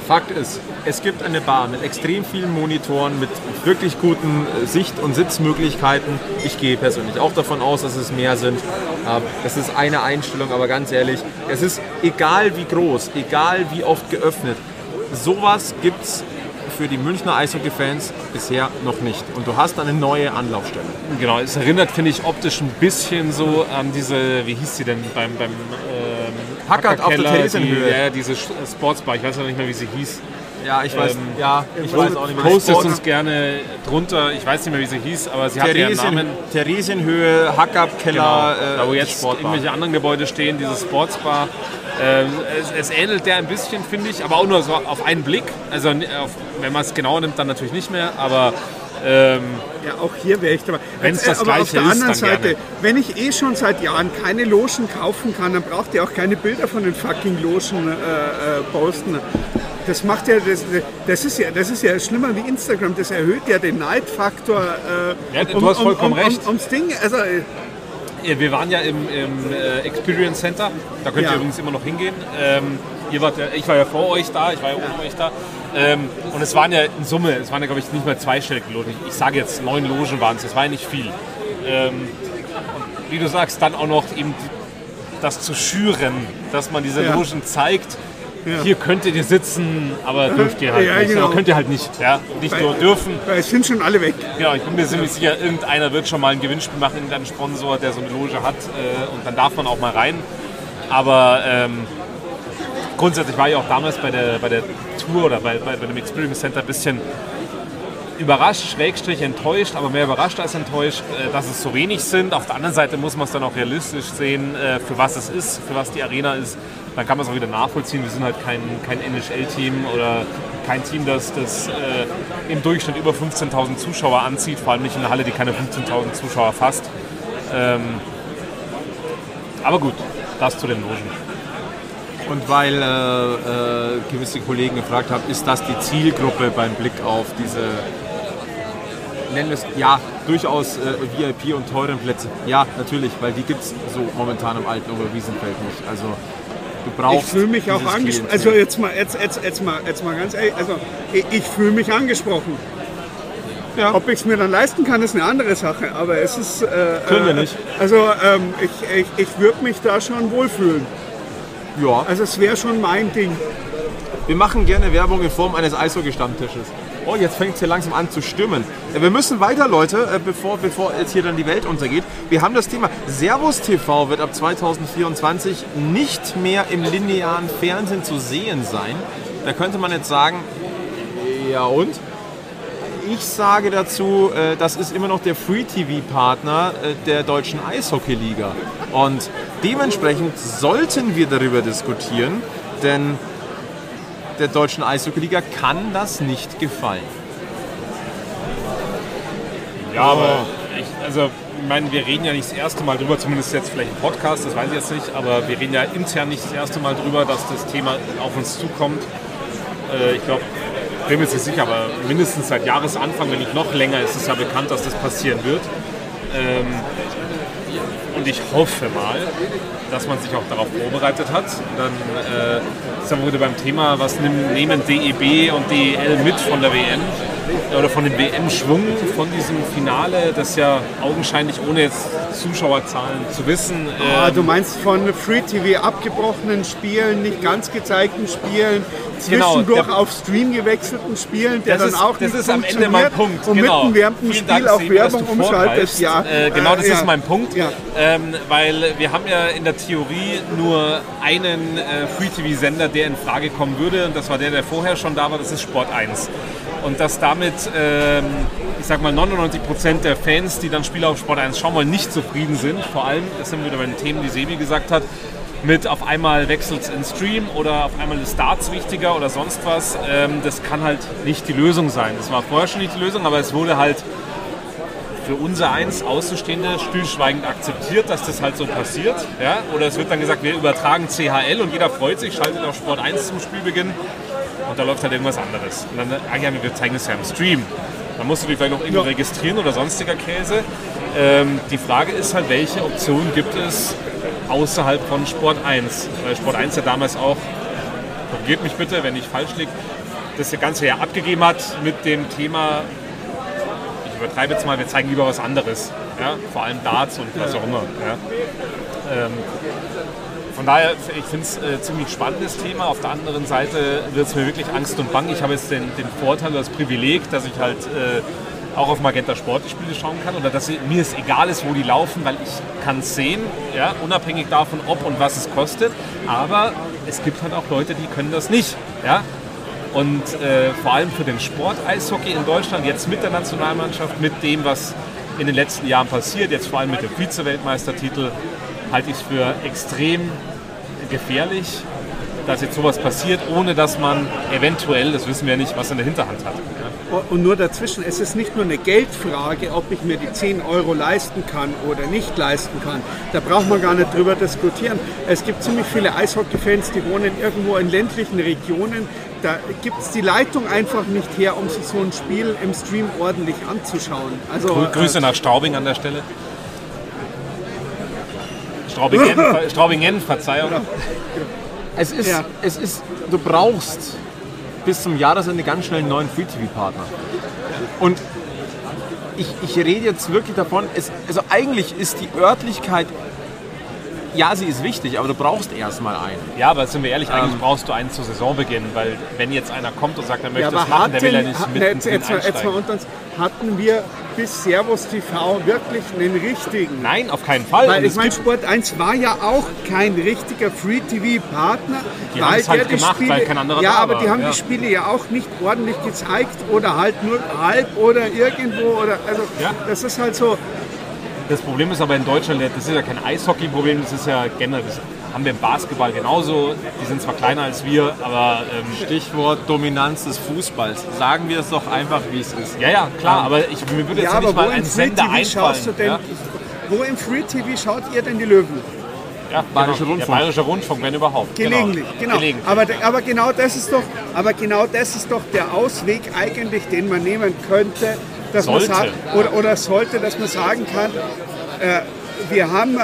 Fakt ist, es gibt eine Bar mit extrem vielen Monitoren, mit wirklich guten äh, Sicht- und Sitzmöglichkeiten. Ich gehe persönlich auch davon aus, dass es mehr sind. Ähm, Das ist eine Einstellung, aber ganz ehrlich, es ist egal wie groß, egal wie oft geöffnet. Sowas gibt es für die Münchner Eishockey-Fans bisher noch nicht. Und du hast eine neue Anlaufstelle. Genau, es erinnert, finde ich, optisch ein bisschen so an diese, wie hieß sie denn beim, beim ähm, Hackert auf der Theresienhöhe. die, ja, diese Sch- Sportsbar, ich weiß ja nicht mehr, wie sie hieß. Ja, ich weiß, Ähm, ja, ich weiß auch nicht mehr. Postet uns gerne drunter, ich weiß nicht mehr, wie sie hieß, aber sie hatte ihren Theresien, Namen. Theresienhöhe, Hackab-Keller, Genau, äh, da wo jetzt Sportbar. irgendwelche anderen Gebäude stehen, diese Sportsbar. Ähm, es, es ähnelt der ein bisschen, finde ich, aber auch nur so auf einen Blick. Also auf, wenn man es genau nimmt, dann natürlich nicht mehr, aber ähm, Ja, auch hier wäre ich dabei. Wenn's das Aber auf Gleiche der ist, anderen dann Seite, gerne. wenn ich eh schon seit Jahren keine Logen kaufen kann, dann braucht ihr auch keine Bilder von den fucking Logen äh, äh, posten. Das macht ja, das, das, ist ja, das ist ja schlimmer wie Instagram. Das erhöht ja den Neidfaktor. Äh, Ja, du hast vollkommen um, recht. Um, ums Ding. Also, äh, Ja, wir waren ja im, im äh, Experience Center, da könnt Ja. ihr übrigens immer noch hingehen. Ähm, ihr wart ja, ich war ja vor euch da, ich war ja ohne euch da. Ähm, und es waren ja in Summe, es waren ja glaube ich nicht mal zweistellige Logen. Ich, ich sage jetzt neun Logen waren es, das war ja nicht viel. Ähm, und wie du sagst, dann auch noch eben das zu schüren, dass man diese Ja. Logen zeigt. Hier könnt ihr sitzen, aber dürft ihr halt Ja, nicht. genau. Aber könnt ihr halt nicht. Ja? Nicht nur dürfen, weil es sind schon alle weg. Genau, ich bin mir ziemlich sicher, irgendeiner wird schon mal ein Gewinnspiel machen, irgendein Sponsor, der so eine Loge hat äh, und dann darf man auch mal rein. Aber ähm, grundsätzlich war ich auch damals bei der, bei der Tour oder bei, bei, bei dem Experience Center ein bisschen überrascht, schrägstrich enttäuscht, aber mehr überrascht als enttäuscht, äh, dass es so wenig sind. Auf der anderen Seite muss man es dann auch realistisch sehen, äh, für was es ist, für was die Arena ist. Dann kann man es auch wieder nachvollziehen. Wir sind halt kein, kein NHL-Team oder kein Team, das, das äh, im Durchschnitt über 15.000 Zuschauer anzieht, vor allem nicht in einer Halle, die keine 15.000 Zuschauer fasst. Ähm, aber gut, das zu den Logen. Und weil äh, äh, gewisse Kollegen gefragt haben, ist das die Zielgruppe beim Blick auf diese, nennen wir es, ja, durchaus äh, VIP und teuren Plätze? Ja, natürlich, weil die gibt es so momentan im alten Oberwiesenfeld nicht. Also du brauchst Ich fühle mich auch angesprochen. Also jetzt mal, jetzt, jetzt, jetzt, mal, jetzt mal ganz ehrlich, also ich, ich fühle mich angesprochen. Ja. Ob ich es mir dann leisten kann, ist eine andere Sache. Aber es ist. Äh, Können wir äh, nicht. Also ähm, ich, ich, ich würde mich da schon wohlfühlen. Ja. Also es wäre schon mein Ding. Wir machen gerne Werbung in Form eines Eishockey-Stammtisches. Oh, jetzt fängt es hier langsam an zu stimmen. Äh, Wir müssen weiter, Leute, äh, bevor, bevor jetzt hier dann die Welt untergeht. Wir haben das Thema Servus TV wird ab 2024 nicht mehr im linearen Fernsehen zu sehen sein. Da könnte man jetzt sagen, ja und? Ich sage dazu, äh, das ist immer noch der Free-TV-Partner äh, der deutschen Eishockey-Liga. Und dementsprechend sollten wir darüber diskutieren, denn der deutschen Eishockey-Liga kann das nicht gefallen. Ja, aber ich, also, ich meine, wir reden ja nicht das erste Mal drüber, zumindest jetzt vielleicht im Podcast, das weiß ich jetzt nicht, aber wir reden ja intern nicht das erste Mal drüber, dass das Thema auf uns zukommt. äh, ich glaube, bin mir jetzt nicht sicher, aber mindestens seit Jahresanfang, wenn nicht noch länger, ist es ja bekannt, dass das passieren wird. Ähm, und ich hoffe mal, dass man sich auch darauf vorbereitet hat. Dann äh, sind wir wieder beim Thema, was nehmen DEB und DEL mit von der WM oder von dem WM-Schwung von diesem Finale, das ja augenscheinlich ohne jetzt Zuschauerzahlen zu wissen. Ah, ähm, du meinst von Free TV abgebrochenen Spielen, nicht ganz gezeigten Spielen, zwischendurch genau, auf Stream gewechselten Spielen, der dann ist, auch das nicht ist am Ende mein Punkt. Und genau. mitten während dem Spiel Dank, auf Werbung umschaltet. Ja. Äh, genau, das äh, ist mein Punkt. Ja. Ähm, weil wir haben ja in der Theorie nur einen äh, Free-TV-Sender, der in Frage kommen würde. Und das war der, der vorher schon da war, das ist Sport 1. Und dass damit, ähm, ich sag mal, 99% der Fans, die dann Spiele auf Sport 1 schauen wollen, nicht zufrieden sind. Vor allem, das sind wieder bei den Themen, die Sebi gesagt hat, mit auf einmal wechselt es in Stream oder auf einmal ist Darts wichtiger oder sonst was. Ähm, das kann halt nicht die Lösung sein. Das war vorher schon nicht die Lösung, aber es wurde halt für unser eins Außenstehende stillschweigend akzeptiert, dass das halt so passiert. Ja? Oder es wird dann gesagt, wir übertragen CHL und jeder freut sich, schaltet auf Sport 1 zum Spielbeginn und da läuft halt irgendwas anderes. Und dann, ah ja, wir zeigen es ja im Stream. Dann musst du dich vielleicht noch irgendwo Ja. registrieren oder sonstiger Käse. Ähm, die Frage ist halt, welche Optionen gibt es außerhalb von Sport 1? Weil Sport 1 ja damals auch, korrigiert mich bitte, wenn ich falsch liege, das Ganze ja abgegeben hat mit dem Thema, ich übertreibe jetzt mal, wir zeigen lieber was anderes. Ja? Vor allem Darts und was auch immer. Ja? Ähm, von daher, ich finde es äh, ziemlich spannendes Thema. Auf der anderen Seite wird es mir wirklich Angst und Bang. Ich habe jetzt den, den Vorteil, das Privileg, dass ich halt äh, auch auf Magenta Sport die Spiele schauen kann oder dass mir es egal ist, wo die laufen, weil ich kann es sehen, ja, unabhängig davon, ob und was es kostet. Aber es gibt halt auch Leute, die können das nicht. Ja? Und äh, vor allem für den Sport Eishockey in Deutschland, jetzt mit der Nationalmannschaft, mit dem, was in den letzten Jahren passiert, jetzt vor allem mit dem Vize-Weltmeistertitel, halte ich es für extrem gefährlich, dass jetzt sowas passiert, ohne dass man eventuell, das wissen wir ja nicht, was in der Hinterhand hat. Ja? Und nur dazwischen, es ist nicht nur eine Geldfrage, ob ich mir die 10 Euro leisten kann oder nicht leisten kann. Da braucht man gar nicht drüber diskutieren. Es gibt ziemlich viele Eishockey-Fans, die wohnen irgendwo in ländlichen Regionen. Da gibt es die Leitung einfach nicht her, um sich so ein Spiel im Stream ordentlich anzuschauen. Also, Grü- Grüße nach Straubing an der Stelle. Straubingen, Straubingen Verzeihung. Es ist, Ja. es ist, du brauchst bis zum Jahresende ganz schnell einen neuen Free-TV-Partner. Und ich, ich rede jetzt wirklich davon, es, also eigentlich ist die Örtlichkeit, ja, sie ist wichtig, aber du brauchst erstmal einen. Ja, aber sind wir ehrlich, eigentlich Ähm. brauchst du einen zu Saisonbeginn, weil wenn jetzt einer kommt und sagt, er möchte Ja, das aber machen, der will ja hatten, nicht hatten mit jetzt, jetzt, mal- jetzt mal unter uns, hatten wir bis Servus TV wirklich einen richtigen? Nein, auf keinen Fall. Weil Und ich es meine, Sport 1 war ja auch kein richtiger Free-TV-Partner. Die haben es halt gemacht, weil kein anderer Ja, aber war, die haben ja. die Spiele ja auch nicht ordentlich gezeigt oder halt nur halb oder irgendwo. Oder, also Ja. das ist halt so, Das Problem ist aber in Deutschland, das ist ja kein Eishockey-Problem, das ist ja generell, das haben wir im Basketball genauso. Die sind zwar kleiner als wir, aber ähm, Stichwort Dominanz des Fußballs. Sagen wir es doch einfach, wie es ist. ja, ja, klar, aber ich, mir würde jetzt ja, ja, nicht mal ein im Sender du einfallen. denn, Ja? wo im Free-TV schaut ihr denn die Löwen? Ja, Bayerischer genau. Rundfunk. Der Bayerische Rundfunk, wenn überhaupt. Gelegentlich, genau. Gelegentlich. Aber, aber, genau das ist doch, aber genau das ist doch der Ausweg eigentlich, den man nehmen könnte, dass Sollte. man sagt, oder, oder sollte, dass man sagen kann, äh, wir haben äh,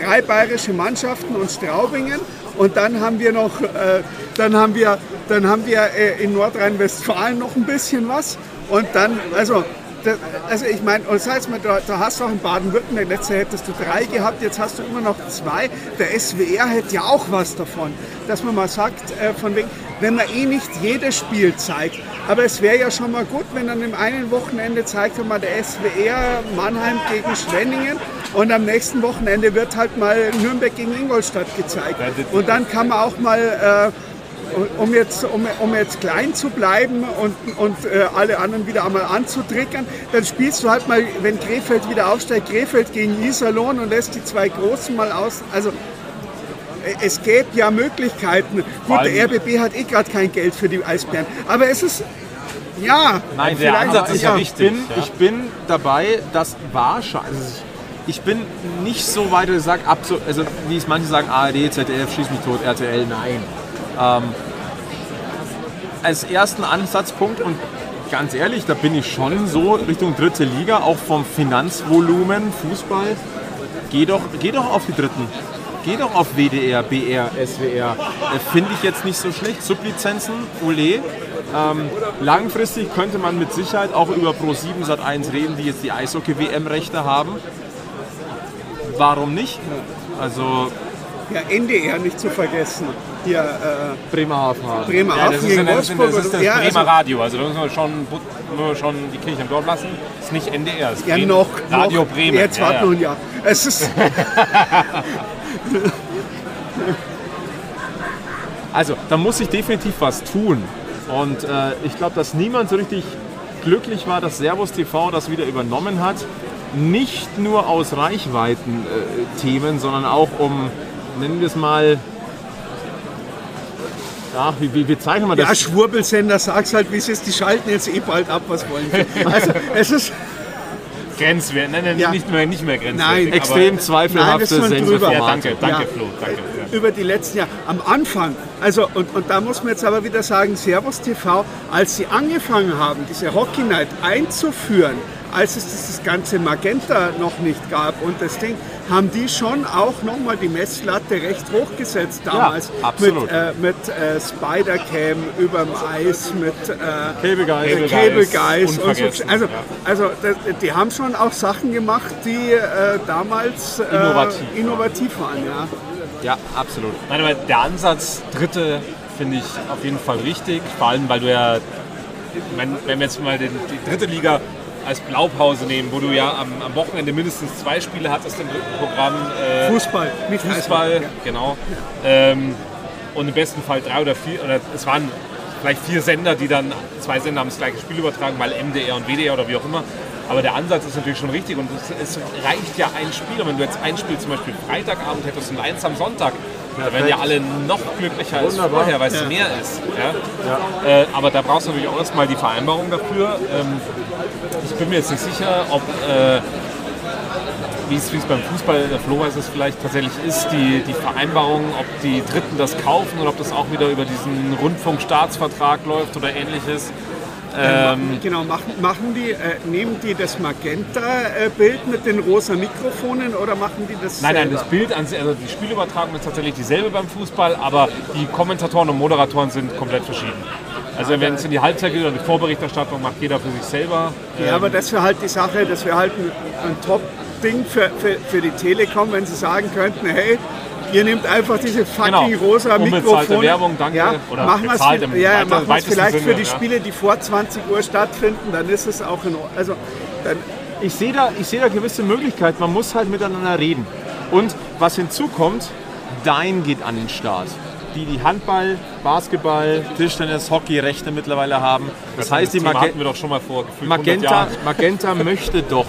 drei bayerische Mannschaften und Straubingen und dann haben wir noch, äh, dann haben wir, dann haben wir äh, in Nordrhein-Westfalen noch ein bisschen was und dann, also da- also ich meine, und das heißt, mal, da, da hast du auch in Baden-Württemberg, letztes Jahr hättest du drei gehabt, jetzt hast du immer noch zwei. Der SWR hätte ja auch was davon, dass man mal sagt, äh, von wegen, wenn man eh nicht jedes Spiel zeigt, aber es wäre ja schon mal gut, wenn an dem einen Wochenende zeigt man mal der SWR Mannheim gegen Schwenningen und am nächsten Wochenende wird halt mal Nürnberg gegen Ingolstadt gezeigt. Und dann kann man auch mal äh, um jetzt, um, um jetzt klein zu bleiben und, und äh, alle anderen wieder einmal anzutriggern, dann spielst du halt mal, wenn Krefeld wieder aufsteigt, Krefeld gegen Iserlohn und lässt die zwei Großen mal aus. Also es gäbe ja Möglichkeiten. Gut, der RBB hat eh gerade kein Geld für die Eisbären. Aber es ist, ja. Nein, der vielleicht- Ansatz ist ja ich wichtig. Bin, ja. Ich bin dabei, dass wahrscheinlich. Also ich bin nicht so weit, dass ich sage, also wie es manche sagen, ARD, ZDF, schieß mich tot, RTL, nein. Ähm, als ersten Ansatzpunkt und ganz ehrlich, da bin ich schon so Richtung dritte Liga, auch vom Finanzvolumen, Fußball. Geh doch, geh doch auf die dritten. Geh doch auf WDR, BR, SWR. Äh, Finde ich jetzt nicht so schlecht. Sublizenzen, Ole. Ähm, langfristig könnte man mit Sicherheit auch über Pro7 Sat1 reden, die jetzt die Eishockey-WM-Rechte haben. Warum nicht? Also Ja, NDR nicht zu vergessen. Hier, äh, Bremerhaven. Bremerhaven Ja, das ist, gegen das ist, Wolfsburg. das ist das ja, Bremer also, Radio. Also da müssen wir schon, wir schon die Kirche im Dorf lassen. Das ist nicht NDR, das ist ja, Bremen- noch. Radio noch. Bremen. Jetzt ja, warte ja. noch ein Jahr. Es ist, Also, da muss sich definitiv was tun. Und äh, ich glaube, dass niemand so richtig glücklich war, dass Servus TV das wieder übernommen hat. Nicht nur aus Reichweiten-Themen, sondern auch um, nennen wir es mal, ja, wie, wie bezeichnen wir ja, das? Schwurbelsender, sag's halt, wie es ist. Die schalten jetzt eh bald ab, was wollen sie. Also, es ist, Grenzwert. Nein, nein, Ja. nicht mehr, nicht mehr grenzwertig. Nein. Extrem zweifelhafte drüber. Ja, danke, danke Ja. Flo. Danke. Ja. über die letzten Jahre. Am Anfang, also und, und da muss man jetzt aber wieder sagen, Servus TV, als sie angefangen haben, diese Hockey Night einzuführen, als es dieses ganze Magenta noch nicht gab und das Ding, haben die schon auch nochmal die Messlatte recht hoch gesetzt damals. absolut. Mit, äh, mit äh, Spider-Cam überm Eis, mit äh, Cable Guys. Guys und so. Also, ja. also das, die haben schon auch Sachen gemacht, die äh, damals äh, Innovativ, innovativ waren. Ja. Ja, absolut. Nein, aber der Ansatz Dritte finde ich auf jeden Fall richtig. Vor allem, weil du ja, wenn, wenn wir jetzt mal den, die dritte Liga als Blaupause nehmen, wo du ja am, am Wochenende mindestens zwei Spiele hattest im dritten Programm. Äh, Fußball, nicht Fußball, Eishockey. genau. Ähm, und im besten Fall drei oder vier, oder es waren vielleicht vier Sender, die dann, zwei Sender haben das gleiche Spiel übertragen, weil MDR und WDR oder wie auch immer. Aber der Ansatz ist natürlich schon richtig und es, es reicht ja ein Spiel. Und wenn du jetzt ein Spiel zum Beispiel Freitagabend hättest und eins am Sonntag, da wären ja alle noch glücklicher als Wunderbar. vorher, weil es mehr ist. Ja? Äh, aber da brauchst du natürlich auch erstmal die Vereinbarung dafür. Ähm, ich bin mir jetzt nicht sicher, ob äh, wie es wie es beim Fußball, der Flo weiß es vielleicht tatsächlich ist, die, die Vereinbarung, ob die Dritten das kaufen oder ob das auch wieder über diesen Rundfunkstaatsvertrag läuft oder ähnliches. Ähm, Genau, machen, machen die, äh, nehmen die das Magenta-Bild mit den rosa Mikrofonen oder machen die das nein, nein, selber? das Bild, an sich, also die Spielübertragung ist tatsächlich dieselbe beim Fußball, aber die Kommentatoren und Moderatoren sind komplett verschieden. Also wenn es in die Halbzeit geht oder die Vorberichterstattung, macht jeder für sich selber. Ja, aber das wäre halt die Sache, das wäre halt ein, ein Top-Ding für, für, für die Telekom, wenn sie sagen könnten, hey, ihr nehmt einfach diese fucking Genau. rosa Mikrofone. Werbung, danke. Ja, Oder machen wir bezahlt es im ja, weiter- machen vielleicht für Sinne, die ja. Spiele, die vor 20 Uhr stattfinden, dann ist es auch in Ordnung. Also, dann, ich sehe da, ich sehe da gewisse Möglichkeiten. Man muss halt miteinander reden. Und was hinzukommt, Dein geht an den Start. Die, die Handball, Basketball, Tischtennis, Hockey Rechte mittlerweile haben. Das heißt, die Mage hatten wir doch schon mal vor gefühlt 100 Magenta. Magenta möchte doch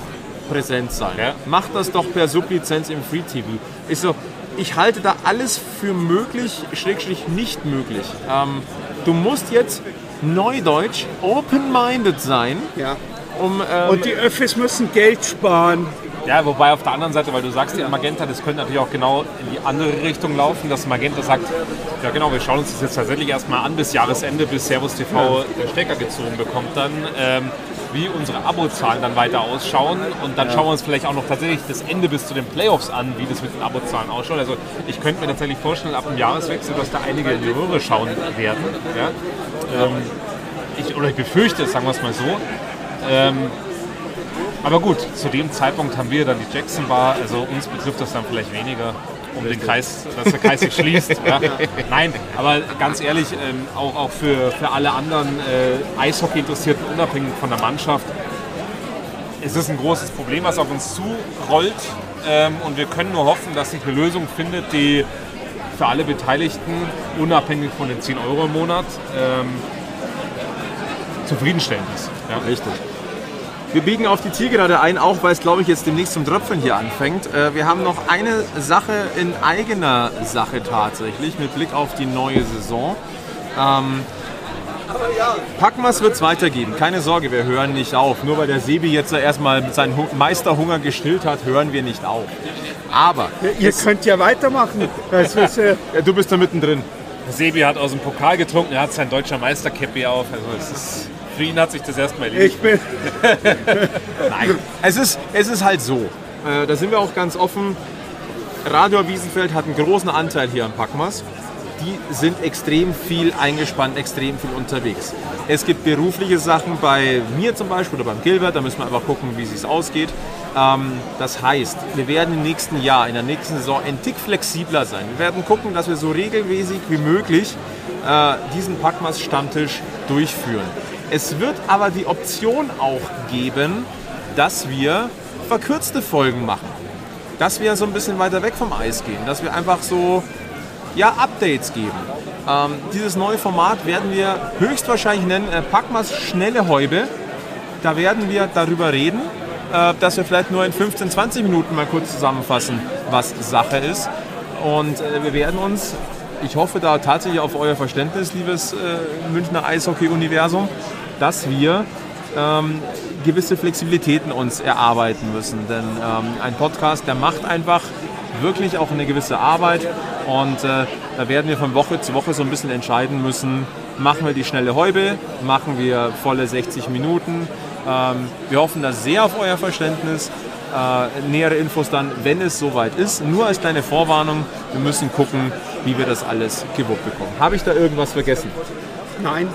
präsent sein. Ja. Macht das doch per Sublizenz im Free TV. Ist so, ich halte da alles für möglich, schrägstrich nicht möglich. Ähm, du musst jetzt neudeutsch open-minded sein, ja. um ähm, Und die Öffis müssen Geld sparen. Ja, wobei auf der anderen Seite, weil du sagst ja Magenta, das könnte natürlich auch genau in die andere Richtung laufen, dass Magenta sagt, ja genau, wir schauen uns das jetzt tatsächlich erstmal an bis Jahresende, bis Servus TV den Stecker gezogen bekommt dann, ähm, wie unsere Abozahlen dann weiter ausschauen und dann schauen wir uns vielleicht auch noch tatsächlich das Ende bis zu den Playoffs an, wie das mit den Abozahlen ausschaut. Also ich könnte mir tatsächlich vorstellen, ab dem Jahreswechsel, dass da einige in die Röhre schauen werden. Ja? Ähm, ich, oder ich befürchte es, sagen wir es mal so. Ähm, aber gut, zu dem Zeitpunkt haben wir dann die Jackson Bar, also uns betrifft das dann vielleicht weniger, um den Kreis, dass der Kreis sich schließt. Ja. Nein, aber ganz ehrlich, ähm, auch, auch für, für alle anderen äh, Eishockey-Interessierten, unabhängig von der Mannschaft, es ist ein großes Problem, was auf uns zurollt ähm, und wir können nur hoffen, dass sich eine Lösung findet, die für alle Beteiligten, unabhängig von den 10 Euro im Monat, ähm, zufriedenstellend ist. Ja. Richtig. Wir biegen auf die Zielgerade ein, auch weil es, glaube ich, jetzt demnächst zum Tröpfeln hier anfängt. Äh, Wir haben noch eine Sache in eigener Sache tatsächlich, mit Blick auf die neue Saison. Ähm, Packmas wird es weitergeben, keine Sorge, wir hören nicht auf. Nur weil der Sebi jetzt erstmal seinen Hu- Meisterhunger gestillt hat, hören wir nicht auf. Aber Ihr könnt ja weitermachen. Das ist, äh, ja, du bist da mittendrin. Sebi hat aus dem Pokal getrunken, er hat sein deutscher Meisterkäppi auf. Also es ist, für ihn hat sich das erstmal erledigt. Ich bin, Nein, es ist, es ist halt so. Äh, da sind wir auch ganz offen. Radio Wiesenfeld hat einen großen Anteil hier am Packmas. Die sind extrem viel eingespannt, extrem viel unterwegs. Es gibt berufliche Sachen bei mir zum Beispiel oder beim Gilbert, da müssen wir einfach gucken, wie es ausgeht. Ähm, das heißt, wir werden im nächsten Jahr, in der nächsten Saison ein Tick flexibler sein. Wir werden gucken, dass wir so regelmäßig wie möglich äh, diesen Packmas-Stammtisch durchführen. Es wird aber die Option auch geben, dass wir verkürzte Folgen machen. Dass wir so ein bisschen weiter weg vom Eis gehen. Dass wir einfach so ja, Updates geben. Ähm, dieses neue Format werden wir höchstwahrscheinlich nennen äh, Packmas schnelle Häube. Da werden wir darüber reden, äh, dass wir vielleicht nur in 15, 20 Minuten mal kurz zusammenfassen, was Sache ist. Und äh, wir werden uns, ich hoffe da tatsächlich auf euer Verständnis, liebes äh, Münchner Eishockey-Universum, dass wir ähm, gewisse Flexibilitäten uns erarbeiten müssen. Denn ähm, ein Podcast, der macht einfach wirklich auch eine gewisse Arbeit und äh, da werden wir von Woche zu Woche so ein bisschen entscheiden müssen, machen wir die schnelle Häube, machen wir volle 60 Minuten. Ähm, wir hoffen da sehr auf euer Verständnis. Äh, nähere Infos dann, wenn es soweit ist. Nur als kleine Vorwarnung, wir müssen gucken, wie wir das alles gewuppt bekommen. Habe ich da irgendwas vergessen? nein.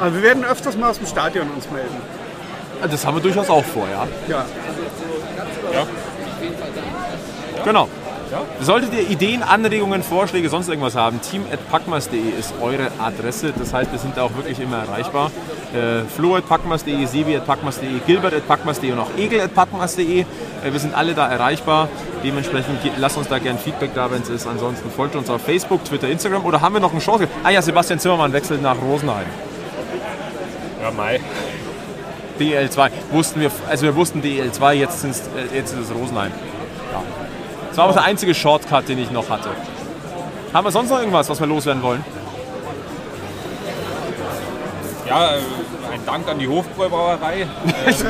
Aber wir werden öfters mal aus dem Stadion uns melden. Das haben wir durchaus auch vor, ja. Ja. Genau. Solltet ihr Ideen, Anregungen, Vorschläge, sonst irgendwas haben, team.packmas.de ist eure Adresse. Das heißt, wir sind da auch wirklich immer erreichbar. Äh, flo.packmas.de, sebi.packmas.de, gilbert.packmas.de und auch egel.packmas.de. Äh, wir sind alle da erreichbar. Dementsprechend lasst uns da gerne Feedback da, wenn es ist. Ansonsten folgt uns auf Facebook, Twitter, Instagram. Oder haben wir noch eine Chance? Ah ja, Sebastian Zimmermann wechselt nach Rosenheim. Ja, Mai. DL2. Wussten wir, also wir wussten DL2, jetzt, sind's, äh, jetzt ist es Rosenheim. Ja. Das war aber der einzige Shortcut, den ich noch hatte. Haben wir sonst noch irgendwas, was wir loswerden wollen? Ja, äh, ein Dank an die Hofbräubrauerei.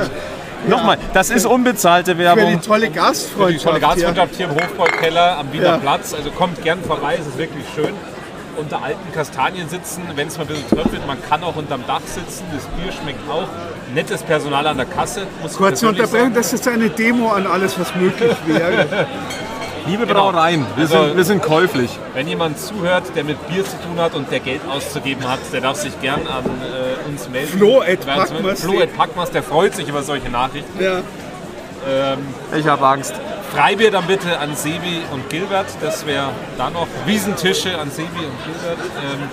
Nochmal, das ist unbezahlte Für die Werbung. tolle Die Gastfreundschaft. tolle hier. Gastfreundschaft hier im Hofbräukeller am Wiener Ja. Platz. Also kommt gern vorbei, es ist wirklich schön. Unter alten Kastanien sitzen, wenn es mal ein bisschen tröpfelt. Man kann auch unterm Dach sitzen. Das Bier schmeckt auch. Nettes Personal an der Kasse. Muss Kurze persönlich Unterbrechung, sagen. das ist eine Demo an alles, was möglich wäre. Liebe Brauereien, wir, Also- sind, wir sind käuflich. Wenn jemand zuhört, der mit Bier zu tun hat und der Geld auszugeben hat, der darf sich gern an äh, uns melden. Flo at Packmas. Flo at Packmas, der freut sich über solche Nachrichten. ja. Ich habe Angst. Freibier dann bitte an Sebi und Gilbert, das wäre da noch. Wiesentische an Sebi und Gilbert. Ähm,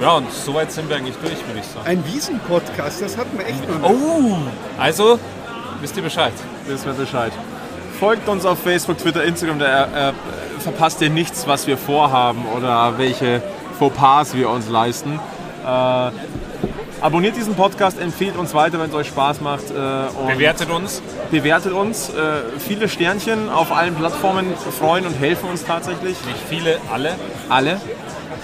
ja, und soweit sind wir eigentlich durch, würde ich sagen. Ein Wiesen-Podcast, das hatten wir echt noch nicht. Oh, also wisst ihr Bescheid. Wissen wir Bescheid. Folgt uns auf Facebook, Twitter, Instagram, da äh, verpasst ihr nichts, was wir vorhaben oder welche Fauxpas wir uns leisten. Äh, abonniert diesen Podcast, empfehlt uns weiter, wenn es euch Spaß macht. Äh, und Bewertet uns. bewertet uns. Äh, viele Sternchen auf allen Plattformen freuen und helfen uns tatsächlich. Nicht viele, alle. Alle.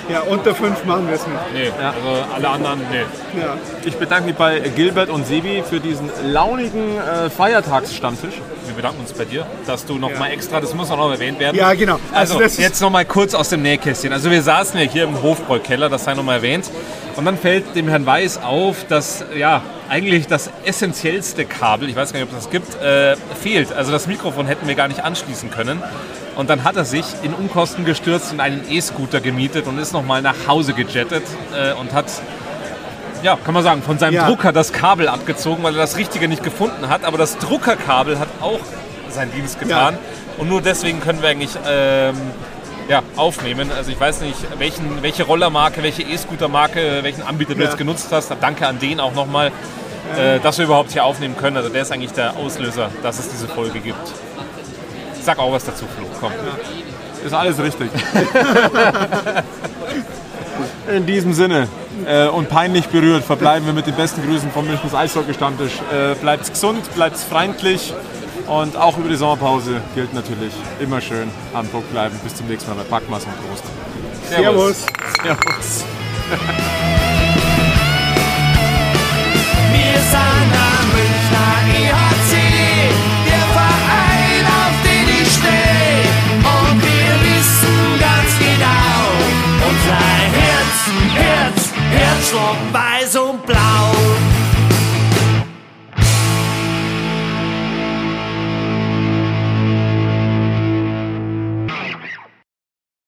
Ja, unter fünf machen wir es nicht. Nee, also alle anderen, nee. Ja. Ich bedanke mich bei Gilbert und Sebi für diesen launigen äh, Feiertagsstammtisch. Wir bedanken uns bei dir, dass du noch mal extra, das muss auch noch erwähnt werden. Ja, genau. Also, Also jetzt noch mal kurz aus dem Nähkästchen. Also wir saßen ja hier im Hofbräukeller, das sei noch mal erwähnt. Und dann fällt dem Herrn Weiß auf, dass ja eigentlich das essentiellste Kabel, ich weiß gar nicht, ob es das gibt, äh, fehlt. Also das Mikrofon hätten wir gar nicht anschließen können. Und dann hat er sich in Unkosten gestürzt und einen E-Scooter gemietet und ist noch mal nach Hause gejettet äh, und hat ja, kann man sagen, von seinem Ja. Drucker das Kabel abgezogen, weil er das Richtige nicht gefunden hat. Aber das Druckerkabel hat auch seinen Dienst getan. Ja. Und nur deswegen können wir eigentlich ähm, ja, aufnehmen. Also ich weiß nicht, welchen, welche Rollermarke, welche E-Scooter-Marke, welchen Anbieter du Ja. jetzt genutzt hast. Danke an den auch nochmal, äh, dass wir überhaupt hier aufnehmen können. Also der ist eigentlich der Auslöser, dass es diese Folge gibt. Sag auch was dazu, Flo. Komm. Ist alles richtig. In diesem Sinne äh, und peinlich berührt verbleiben wir mit den besten Grüßen vom Münchens Eishockey-Stammtisch. Äh, bleibt's gesund, bleibt's freundlich und auch über die Sommerpause gilt natürlich immer schön am Druck bleiben. Bis zum nächsten Mal bei Backmas und Prost. Servus. Servus. Wir sind am Münchner EHC, der Verein, auf den ich stehe. Und wir wissen ganz genau, unser Herz, Herz, Herzschlag weiß und blau.